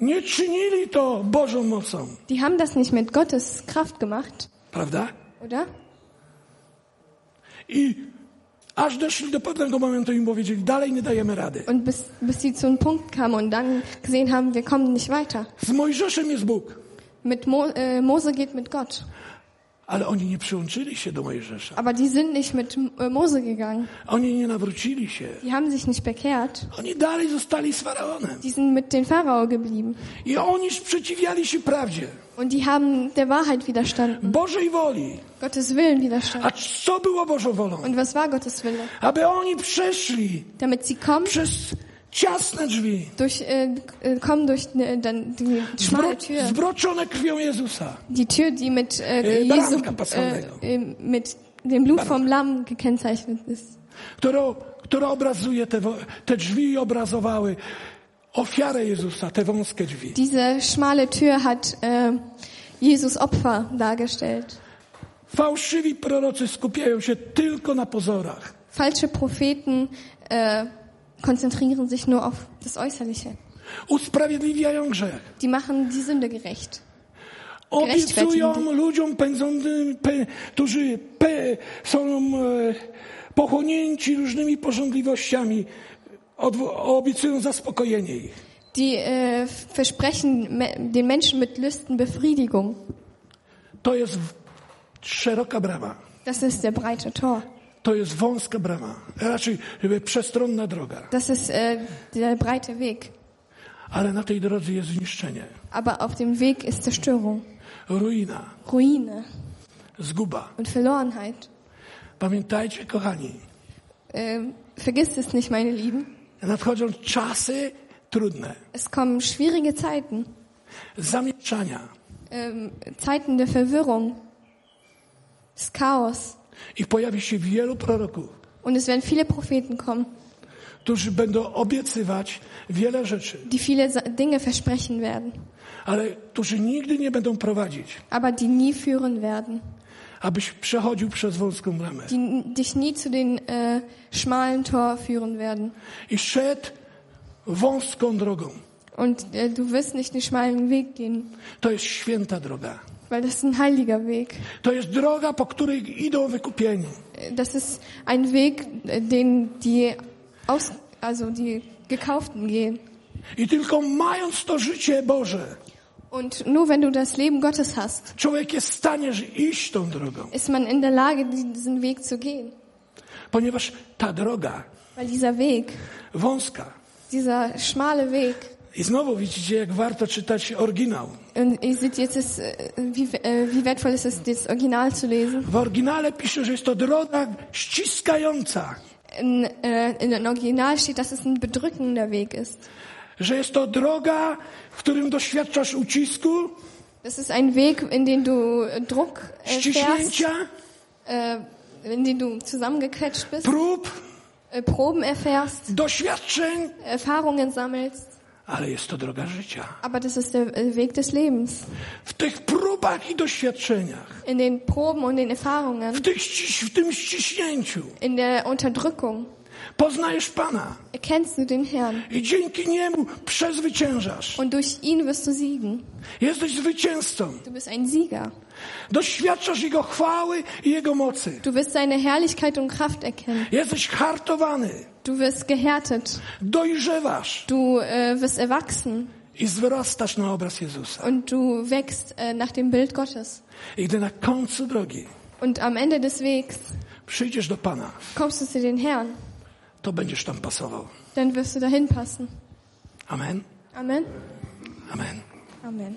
S1: Nie czynili to Bożą mocą,
S2: Die haben das nicht mit Gottes Kraft gemacht,
S1: prawda?
S2: oder?
S1: I aż doszli do pewnego momentu i powiedzieli, dalej nie dajemy rady.
S2: Und bis, bis sie zu einem Punkt kamen und dann gesehen haben, wir kommen nicht weiter.
S1: Z Mojżeszem jest Bóg.
S2: Mit Mo, äh, Mose geht mit Gott.
S1: Ale oni nie przyłączyli się do Mojżesza.
S2: Aber die sind nicht mit äh, Mose gegangen.
S1: Oni nie nawrócili się.
S2: Die haben sich nicht bekehrt.
S1: Oni dalej zostali z Faraonem.
S2: Die sind mit den Pharao geblieben.
S1: I oni sprzeciwiali się prawdzie,
S2: Und die haben der Wahrheit widerstanden.
S1: Bożej woli.
S2: Gottes Willen widerstanden.
S1: A co było Bożą wolą?
S2: Und was war Gottes Wille?
S1: Aby oni przeszli
S2: Damit sie kommen,
S1: przez ciasne drzwi,
S2: durch, äh, kommen durch äh, dann die schmale
S1: zbro,
S2: Tür.
S1: zbroczone krwią Jezusa.
S2: Die Tür, die mit, äh, Jesu, äh, mit dem Blut vom Lamm gekennzeichnet ist.
S1: która, która obrazuje te, te drzwi obrazowały ofiarę Jezusa, te wąskie drzwi.
S2: Diese schmale Tür hat äh, Jesus Opfer dargestellt.
S1: Fałszywi prorocy skupiają się tylko na pozorach.
S2: Falsche Propheten äh, konzentrieren sich nur auf das Äußerliche.
S1: Usprawiedliwiają grzech.
S2: Die machen die Sünde gerecht.
S1: Obiecują ludziom pędzącym, pe, którzy pe, są e, pochłonięci różnymi porządliwościami, odwo- obiecują zaspokojenie ich.
S2: Die äh, versprechen den Menschen mit Lüsten Befriedigung.
S1: To jest szeroka brama.
S2: Das ist der breite Tor.
S1: To jest wąska brama, raczej e, przestronna droga.
S2: Das ist äh, der breite Weg.
S1: Ale na tej drodze jest zniszczenie,
S2: Aber auf dem Weg ist Zerstörung,
S1: ruina,
S2: Ruine
S1: zguba.
S2: und Verlorenheit.
S1: Pamiętajcie, kochani,
S2: Äh, vergisst es nicht, meine Lieben.
S1: nadchodzą czasy trudne,
S2: Es kommen schwierige Zeiten,
S1: zamieszania.
S2: ähm, Zeiten der Verwirrung, des Chaos.
S1: I pojawi się wielu proroków,
S2: Und es werden viele Propheten kommen,
S1: którzy będą obiecywać wiele rzeczy,
S2: die viele Dinge versprechen werden,
S1: ale którzy nigdy nie będą prowadzić,
S2: aber die nie führen werden,
S1: abyś przechodził przez wąską bramę.
S2: die dich nie zu den äh, schmalen Tor führen werden.
S1: I szedł wąską drogą.
S2: Und äh, du wirst nicht den schmalen Weg gehen,
S1: To jest święta droga.
S2: Weil das ist ein heiliger Weg.
S1: To jest droga, po której idą wykupieni.
S2: Das ist ein Weg, äh, den die aus, also die Gekauften gehen.
S1: I tylko mając to życie Boże,
S2: Und nur wenn du das Leben Gottes hast,
S1: człowiek jest w stanie iść tą drogą.
S2: ist man in der Lage, diesen Weg zu gehen.
S1: Ponieważ ta droga
S2: Weil dieser Weg,
S1: wąska.
S2: dieser schmale Weg,
S1: I znowu widzicie, jak warto czytać oryginał.
S2: und ihr seht jetzt, ist, äh, wie, äh, wie wertvoll ist es, das Original zu lesen.
S1: W oryginale pisze, że jest to droga ściskająca,
S2: In, äh, in dem Original steht, dass es ein bedrückender Weg ist.
S1: że jest to droga, w którym doświadczasz ucisku,
S2: Das ist ein Weg, in den du Druck äh, fährst,
S1: ściśnięcia,
S2: äh, in den du zusammengequetscht bist,
S1: prób,
S2: Proben erfährst,
S1: doświadczeń,
S2: Erfahrungen sammelst.
S1: Ale jest to droga życia.
S2: Aber das ist der äh, Weg des Lebens.
S1: W tych próbach i doświadczeniach,
S2: In den Proben und den Erfahrungen,
S1: w, tych, w tym ściśnięciu
S2: in der Unterdrückung
S1: poznajesz Pana
S2: erkennst du den Herrn.
S1: i dzięki Niemu przezwyciężasz.
S2: Und durch ihn wirst du siegen.
S1: Jesteś zwycięzcą.
S2: Du bist ein Sieger.
S1: Doświadczasz Jego chwały i Jego mocy.
S2: Du wirst seine Herrlichkeit und Kraft erkennen.
S1: Jesteś hartowany,
S2: Du wirst gehärtet.
S1: dojrzewasz
S2: Du äh, wirst erwachsen.
S1: i wzrastasz na obraz Jezusa.
S2: Und du wächst äh, nach dem Bild Gottes.
S1: I gdy na końcu drogi
S2: Und am Ende des Wegs
S1: przyjdziesz do Pana,
S2: kommst du zu den Herrn.
S1: to będziesz tam pasował.
S2: Dann wirst du dahin passen.
S1: Amen.
S2: Amen.
S1: Amen.
S2: Amen.